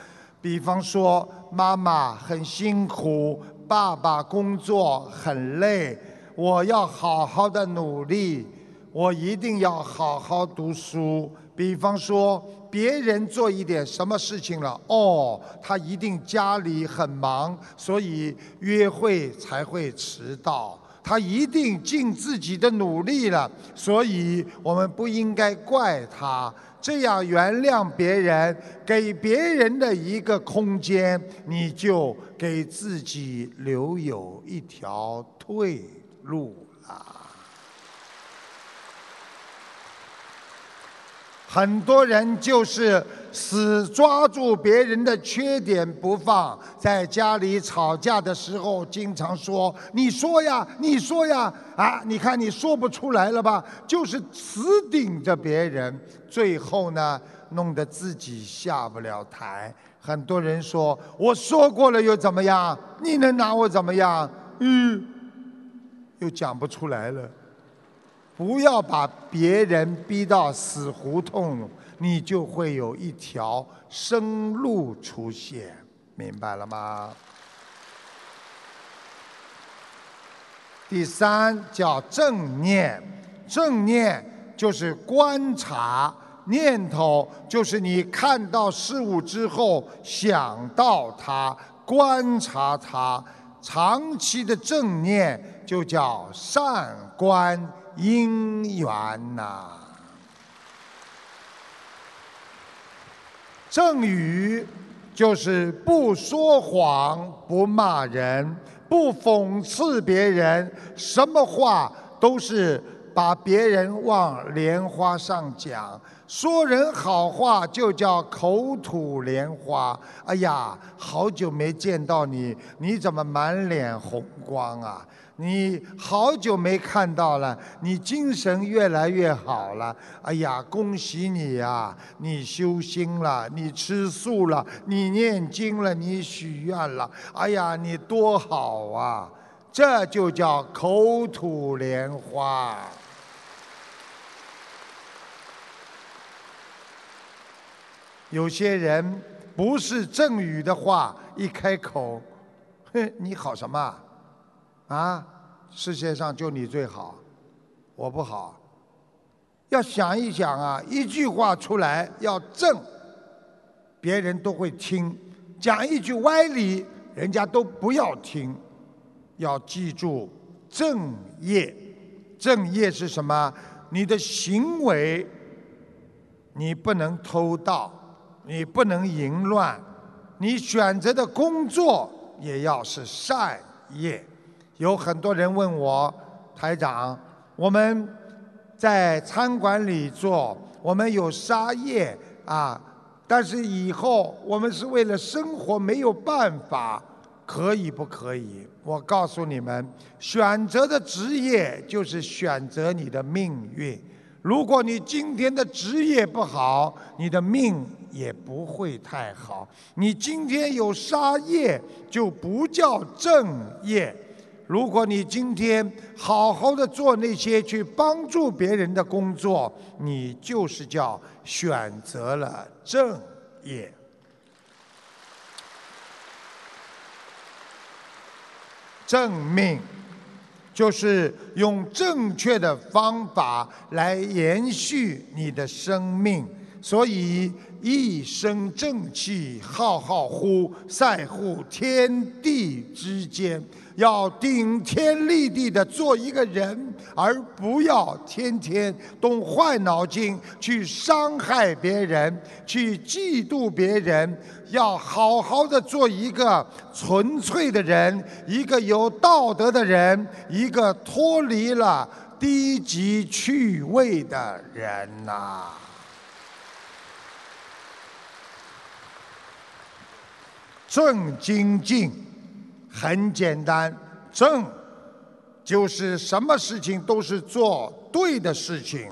比方说，妈妈很辛苦，爸爸工作很累，我要好好的努力，我一定要好好读书。比方说，别人做一点什么事情了，哦，他一定家里很忙，所以约会才会迟到。他一定尽自己的努力了，所以我们不应该怪他。这样原谅别人，给别人的一个空间，你就给自己留有一条退路很多人就是死抓住别人的缺点不放，在家里吵架的时候，经常说：“你说呀，你说呀，啊，你看你说不出来了吧？”就是死顶着别人，最后呢，弄得自己下不了台。很多人说：“我说过了又怎么样？你能拿我怎么样？”嗯，又讲不出来了。不要把别人逼到死胡同，你就会有一条生路出现，明白了吗？第三叫正念，正念就是观察念头，就是你看到事物之后想到它，观察它，长期的正念就叫善观。因缘呐，正语就是不说谎、不骂人、不讽刺别人，什么话都是把别人往莲花上讲。说人好话就叫口吐莲花。哎呀，好久没见到你，你怎么满脸红光啊？你好久没看到了，你精神越来越好了。哎呀，恭喜你呀！你修心了，你吃素了，你念经了，你许愿了。哎呀，你多好啊！这就叫口吐莲花。有些人不是正语的话，一开口，哼，你好什么？啊，世界上就你最好，我不好。要想一想啊，一句话出来要正，别人都会听；讲一句歪理，人家都不要听。要记住正业，正业是什么？你的行为，你不能偷盗，你不能淫乱，你选择的工作也要是善业。有很多人问我，台长，我们在餐馆里做，我们有沙业啊，但是以后我们是为了生活，没有办法，可以不可以？我告诉你们，选择的职业就是选择你的命运。如果你今天的职业不好，你的命也不会太好。你今天有杀业，就不叫正业。如果你今天好好的做那些去帮助别人的工作，你就是叫选择了正业。正命就是用正确的方法来延续你的生命，所以一生正气浩浩乎在乎天地之间。要顶天立地的做一个人，而不要天天动坏脑筋去伤害别人、去嫉妒别人。要好好的做一个纯粹的人，一个有道德的人，一个脱离了低级趣味的人呐。正精进。很简单，正就是什么事情都是做对的事情，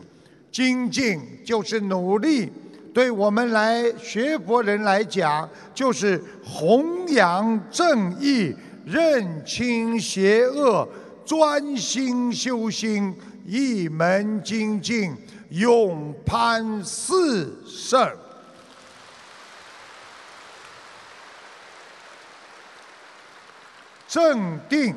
精进就是努力。对我们来学佛人来讲，就是弘扬正义，认清邪恶，专心修心，一门精进，永攀四圣。镇定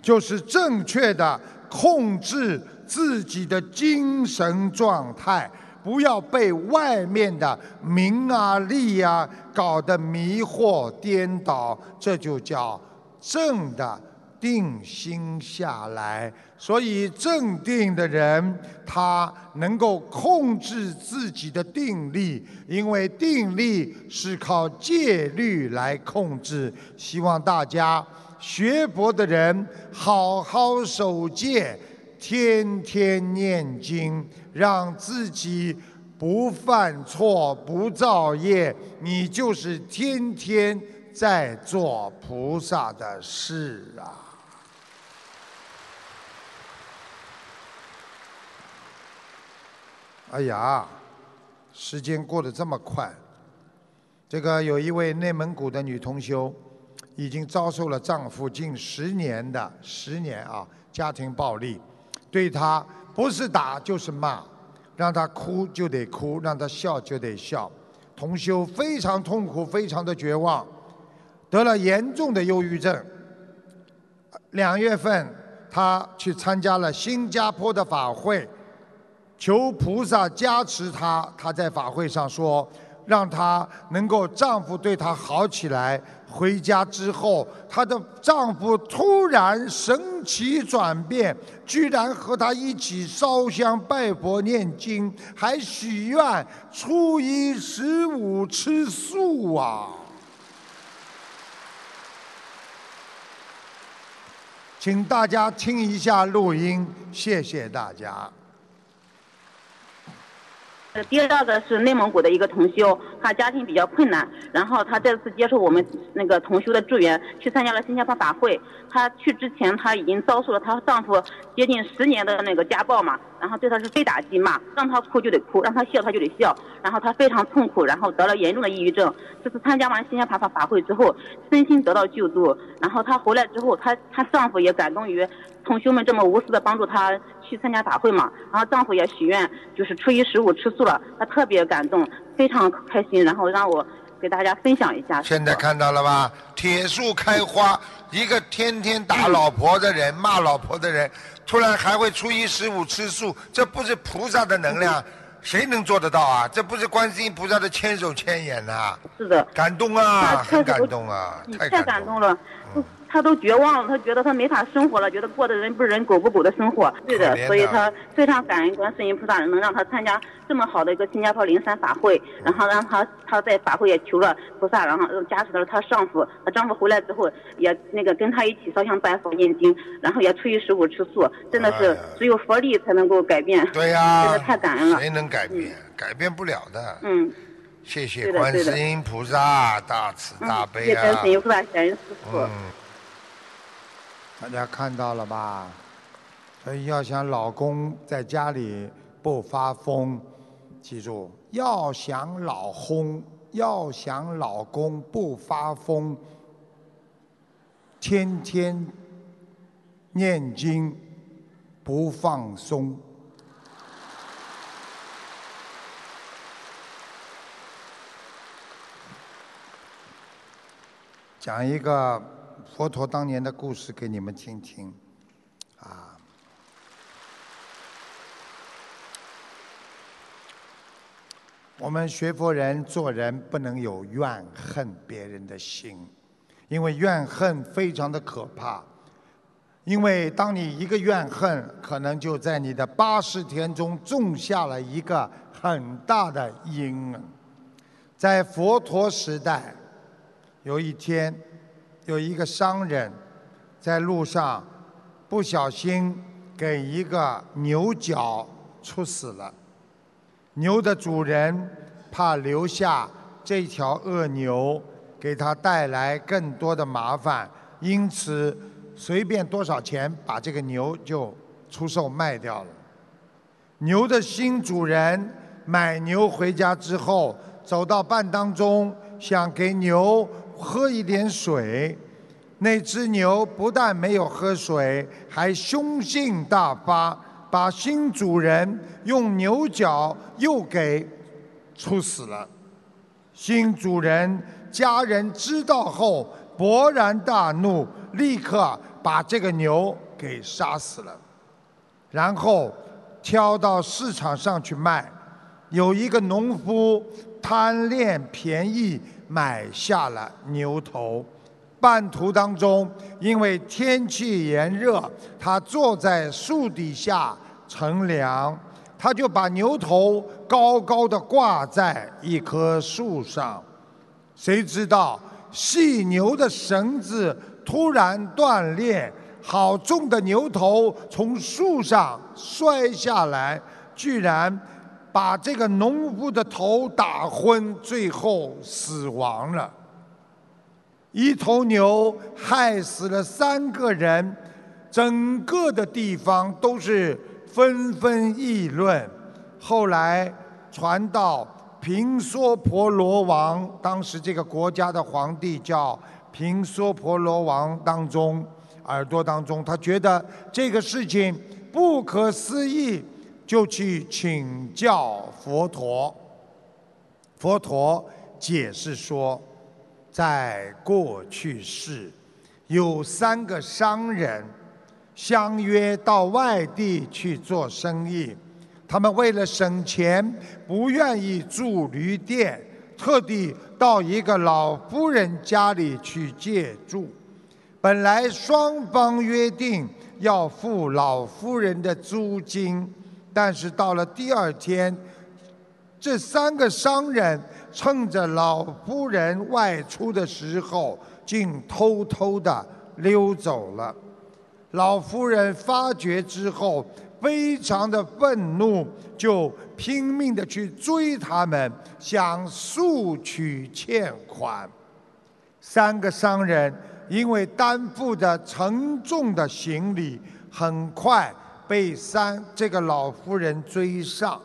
就是正确的控制自己的精神状态，不要被外面的名啊利啊搞得迷惑颠倒，这就叫正的定心下来。所以镇定的人，他能够控制自己的定力，因为定力是靠戒律来控制。希望大家。学佛的人，好好守戒，天天念经，让自己不犯错、不造业，你就是天天在做菩萨的事啊！哎呀，时间过得这么快，这个有一位内蒙古的女同修。已经遭受了丈夫近十年的十年啊家庭暴力，对她不是打就是骂，让她哭就得哭，让她笑就得笑。同修非常痛苦，非常的绝望，得了严重的忧郁症。两月份，她去参加了新加坡的法会，求菩萨加持她。她在法会上说，让她能够丈夫对她好起来。回家之后，她的丈夫突然神奇转变，居然和她一起烧香拜佛念经，还许愿初一十五吃素啊！请大家听一下录音，谢谢大家。第二个是内蒙古的一个同修，他家庭比较困难，然后他这次接受我们那个同修的助缘，去参加了新加坡法会。她去之前，她已经遭受了她丈夫接近十年的那个家暴嘛，然后对她是非打即骂，让她哭就得哭，让她笑她就得笑，然后她非常痛苦，然后得了严重的抑郁症。这次参加完新加坡法法会之后，身心得到救助，然后她回来之后，她她丈夫也感动于同学们这么无私的帮助她去参加法会嘛，然后丈夫也许愿就是初一十五吃素了，她特别感动，非常开心，然后让我。给大家分享一下。现在看到了吧？铁树开花，一个天天打老婆的人、骂老婆的人，突然还会初一十五吃素，这不是菩萨的能量，谁能做得到啊？这不是观世音菩萨的千手千眼呐？是的。感动啊！很感动啊！太感动了。他都绝望了，他觉得他没法生活了，觉得过的人不人狗不狗的生活。对的，所以他非常感恩观世音菩萨能让他参加这么好的一个新加坡灵山法会，然后让他他在法会也求了菩萨，然后加持了她丈夫。她丈夫回来之后也那个跟他一起烧香拜佛念经，然后也初一十五吃素，真的是只有佛力才能够改变。对呀，真的太感恩了。谁能改变？改变不了的。嗯。谢谢观世音菩萨大慈大悲啊！谢谢观世音菩萨感恩师傅。大家看到了吧？所以要想老公在家里不发疯，记住，要想老公，要想老公不发疯，天天念经不放松。讲一个。佛陀当年的故事给你们听听，啊，我们学佛人做人不能有怨恨别人的心，因为怨恨非常的可怕，因为当你一个怨恨，可能就在你的八十天中种下了一个很大的因。在佛陀时代，有一天。有一个商人，在路上不小心给一个牛角处死了。牛的主人怕留下这条恶牛给他带来更多的麻烦，因此随便多少钱把这个牛就出售卖掉了。牛的新主人买牛回家之后，走到半当中，想给牛喝一点水。那只牛不但没有喝水，还凶性大发，把新主人用牛角又给处死了。新主人家人知道后勃然大怒，立刻把这个牛给杀死了，然后挑到市场上去卖。有一个农夫贪恋便宜，买下了牛头。半途当中，因为天气炎热，他坐在树底下乘凉，他就把牛头高高的挂在一棵树上。谁知道系牛的绳子突然断裂，好重的牛头从树上摔下来，居然把这个农夫的头打昏，最后死亡了。一头牛害死了三个人，整个的地方都是纷纷议论。后来传到平娑婆罗王，当时这个国家的皇帝叫平娑婆罗王当中，耳朵当中，他觉得这个事情不可思议，就去请教佛陀。佛陀解释说。在过去世，有三个商人相约到外地去做生意。他们为了省钱，不愿意住旅店，特地到一个老夫人家里去借住。本来双方约定要付老夫人的租金，但是到了第二天，这三个商人。趁着老夫人外出的时候，竟偷偷的溜走了。老夫人发觉之后，非常的愤怒，就拼命的去追他们，想速取欠款。三个商人因为担负着沉重的行李，很快被三这个老妇人追上。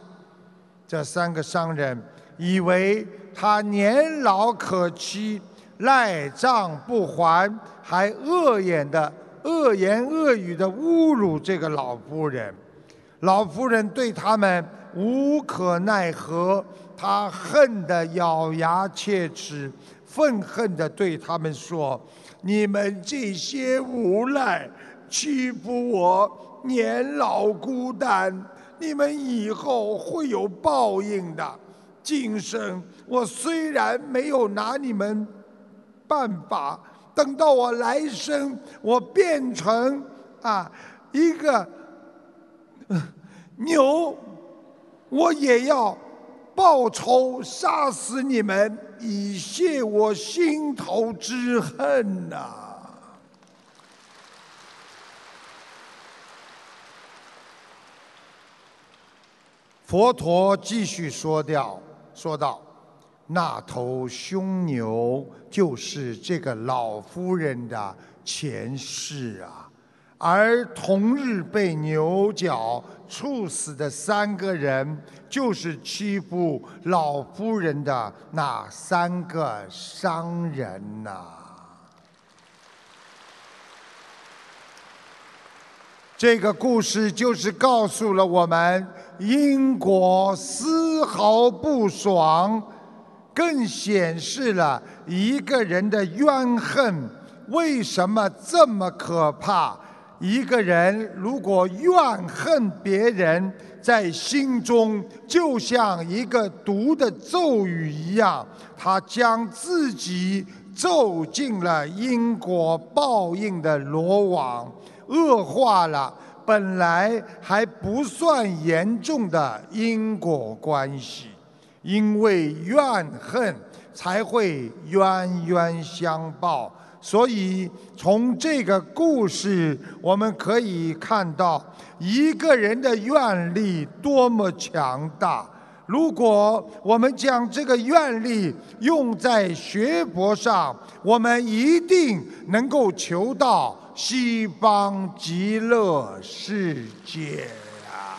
这三个商人。以为他年老可欺，赖账不还，还恶言的恶言恶语的侮辱这个老妇人。老妇人对他们无可奈何，她恨得咬牙切齿，愤恨地对他们说：“你们这些无赖，欺负我年老孤单，你们以后会有报应的。”今生我虽然没有拿你们办法，等到我来生我变成啊一个牛，我也要报仇杀死你们，以泄我心头之恨呐！佛陀继续说掉。说道：“那头凶牛就是这个老夫人的前世啊，而同日被牛角处死的三个人，就是欺负老夫人的那三个商人呐。”这个故事就是告诉了我们。因果丝毫不爽，更显示了一个人的怨恨为什么这么可怕。一个人如果怨恨别人，在心中就像一个毒的咒语一样，他将自己咒进了因果报应的罗网，恶化了。本来还不算严重的因果关系，因为怨恨才会冤冤相报。所以从这个故事，我们可以看到一个人的愿力多么强大。如果我们将这个愿力用在学佛上，我们一定能够求到西方极乐世界啊！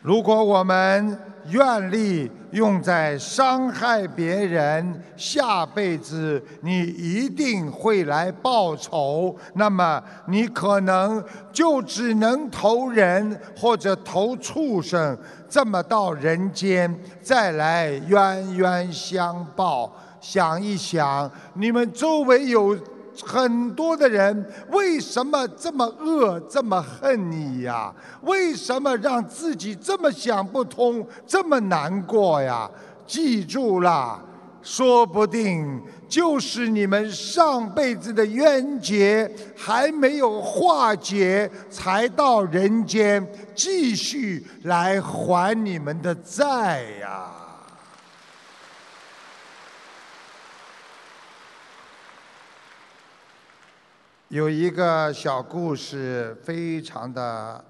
如果我们愿力用在伤害别人，下辈子你一定会来报仇，那么你可能就只能投人或者投畜生，这么到人间再来冤冤相报。想一想，你们周围有。很多的人为什么这么恶，这么恨你呀？为什么让自己这么想不通，这么难过呀？记住了，说不定就是你们上辈子的冤结还没有化解，才到人间继续来还你们的债呀。有一个小故事，非常的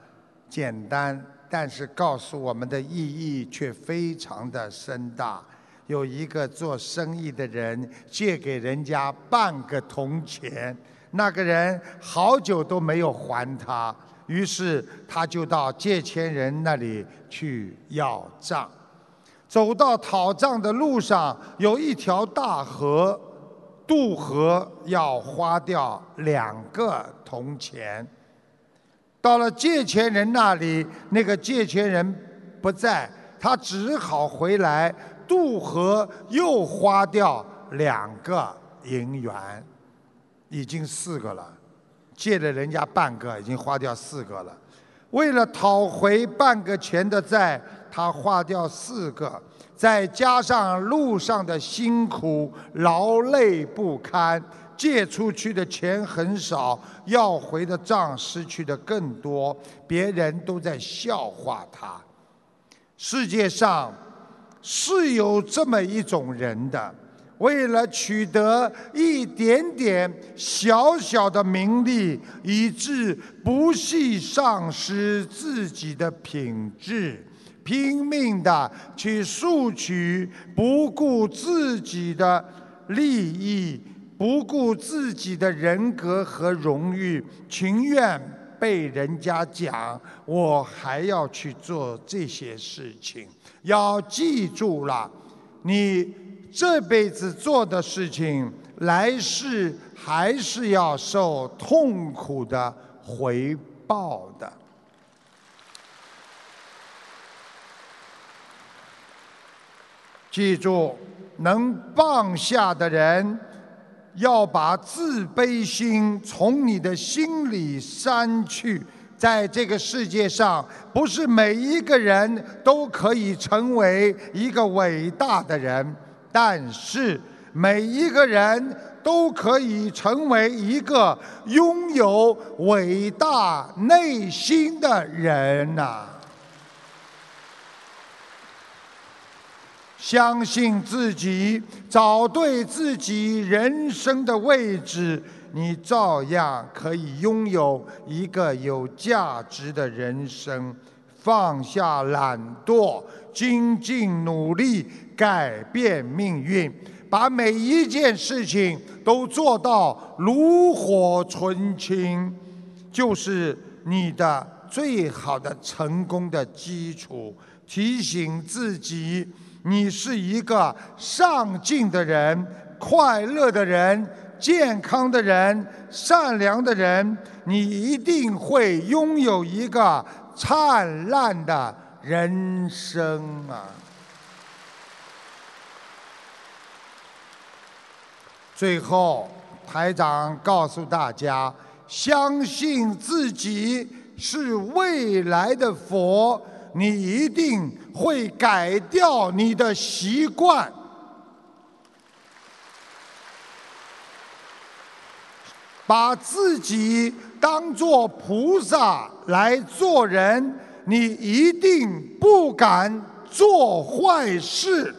简单，但是告诉我们的意义却非常的深大。有一个做生意的人借给人家半个铜钱，那个人好久都没有还他，于是他就到借钱人那里去要账。走到讨账的路上，有一条大河。渡河要花掉两个铜钱，到了借钱人那里，那个借钱人不在，他只好回来渡河，又花掉两个银元，已经四个了，借了人家半个，已经花掉四个了。为了讨回半个钱的债，他花掉四个。再加上路上的辛苦劳累不堪，借出去的钱很少，要回的账失去的更多，别人都在笑话他。世界上是有这么一种人的，为了取得一点点小小的名利，以致不惜丧失自己的品质。拼命的去索取，不顾自己的利益，不顾自己的人格和荣誉，情愿被人家讲，我还要去做这些事情。要记住了，你这辈子做的事情，来世还是要受痛苦的回报的。记住，能放下的人，要把自卑心从你的心里删去。在这个世界上，不是每一个人都可以成为一个伟大的人，但是每一个人都可以成为一个拥有伟大内心的人呐。相信自己，找对自己人生的位置，你照样可以拥有一个有价值的人生。放下懒惰，精进努力，改变命运，把每一件事情都做到炉火纯青，就是你的最好的成功的基础。提醒自己。你是一个上进的人、快乐的人、健康的人、善良的人，你一定会拥有一个灿烂的人生啊！最后，台长告诉大家：相信自己是未来的佛。你一定会改掉你的习惯，把自己当做菩萨来做人。你一定不敢做坏事，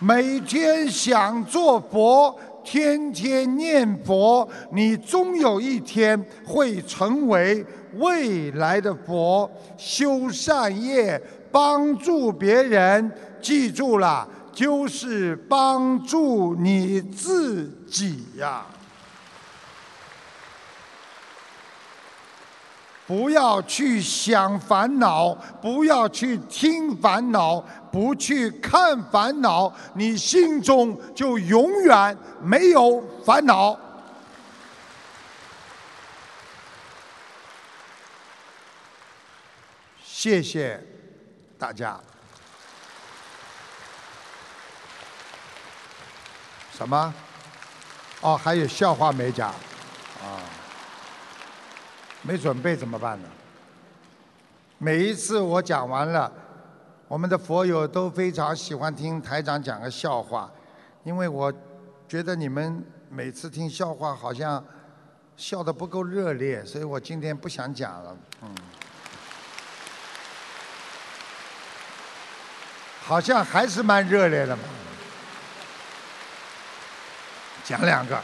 每天想做佛，天天念佛，你终有一天会成为未来的佛。修善业，帮助别人，记住了，就是帮助你自己呀。不要去想烦恼，不要去听烦恼，不去看烦恼，你心中就永远没有烦恼。谢谢大家。什么？哦，还有笑话没讲？啊。没准备怎么办呢？每一次我讲完了，我们的佛友都非常喜欢听台长讲个笑话，因为我觉得你们每次听笑话好像笑得不够热烈，所以我今天不想讲了。嗯，好像还是蛮热烈的嘛。讲两个，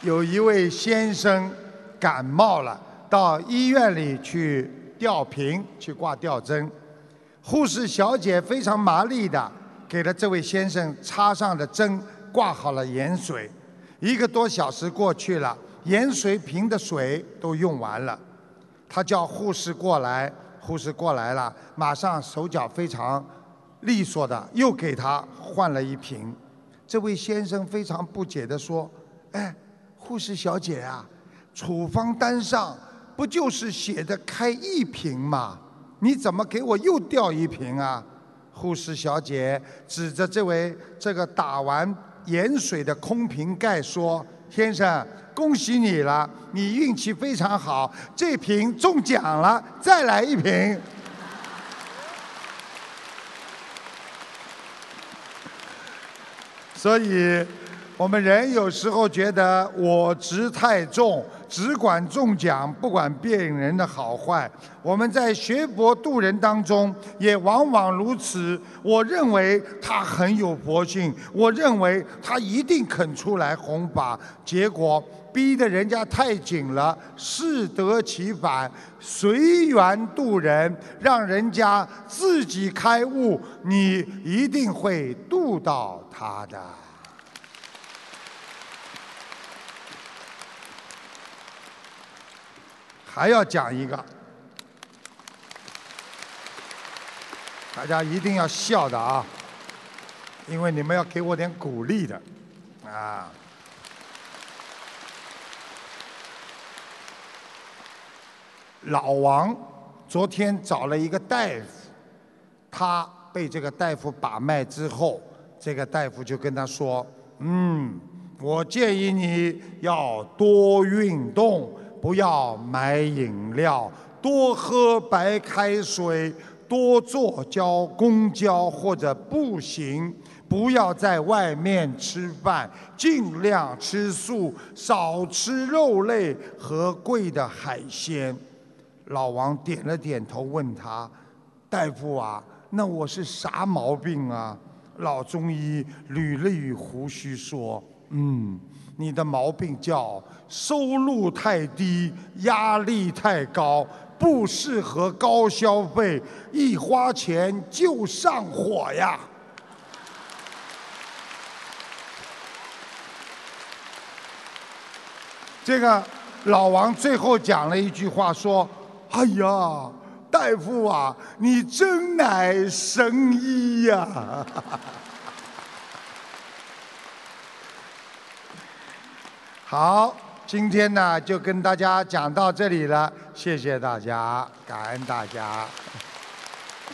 有一位先生。感冒了，到医院里去吊瓶，去挂吊针。护士小姐非常麻利的给了这位先生插上的针，挂好了盐水。一个多小时过去了，盐水瓶的水都用完了。他叫护士过来，护士过来了，马上手脚非常利索的又给他换了一瓶。这位先生非常不解的说：“哎，护士小姐啊。”处方单上不就是写的开一瓶吗？你怎么给我又调一瓶啊？护士小姐指着这位这个打完盐水的空瓶盖说：“先生，恭喜你了，你运气非常好，这瓶中奖了，再来一瓶。”所以，我们人有时候觉得我执太重。只管中奖，不管别人的好坏。我们在学佛度人当中，也往往如此。我认为他很有佛性，我认为他一定肯出来弘法，结果逼得人家太紧了，适得其反。随缘度人，让人家自己开悟，你一定会度到他的。还要讲一个，大家一定要笑的啊，因为你们要给我点鼓励的，啊。老王昨天找了一个大夫，他被这个大夫把脉之后，这个大夫就跟他说：“嗯，我建议你要多运动。”不要买饮料，多喝白开水，多坐交公交或者步行，不要在外面吃饭，尽量吃素，少吃肉类和贵的海鲜。老王点了点头，问他：“大夫啊，那我是啥毛病啊？”老中医捋了捋胡须说：“嗯。”你的毛病叫收入太低，压力太高，不适合高消费，一花钱就上火呀。这个老王最后讲了一句话，说：“哎呀，大夫啊，你真乃神医呀！” 好，今天呢就跟大家讲到这里了，谢谢大家，感恩大家，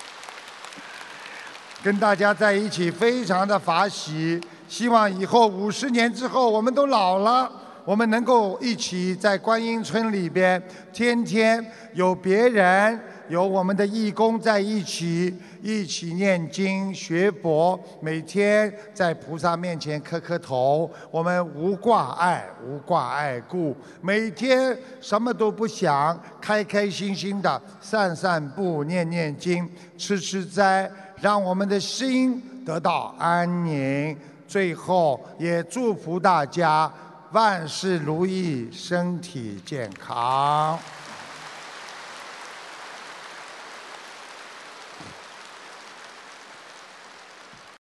跟大家在一起非常的法喜，希望以后五十年之后我们都老了，我们能够一起在观音村里边，天天有别人。有我们的义工在一起，一起念经学佛，每天在菩萨面前磕磕头。我们无挂碍，无挂碍故，每天什么都不想，开开心心的散散步、念念经、吃吃斋，让我们的心得到安宁。最后也祝福大家万事如意，身体健康。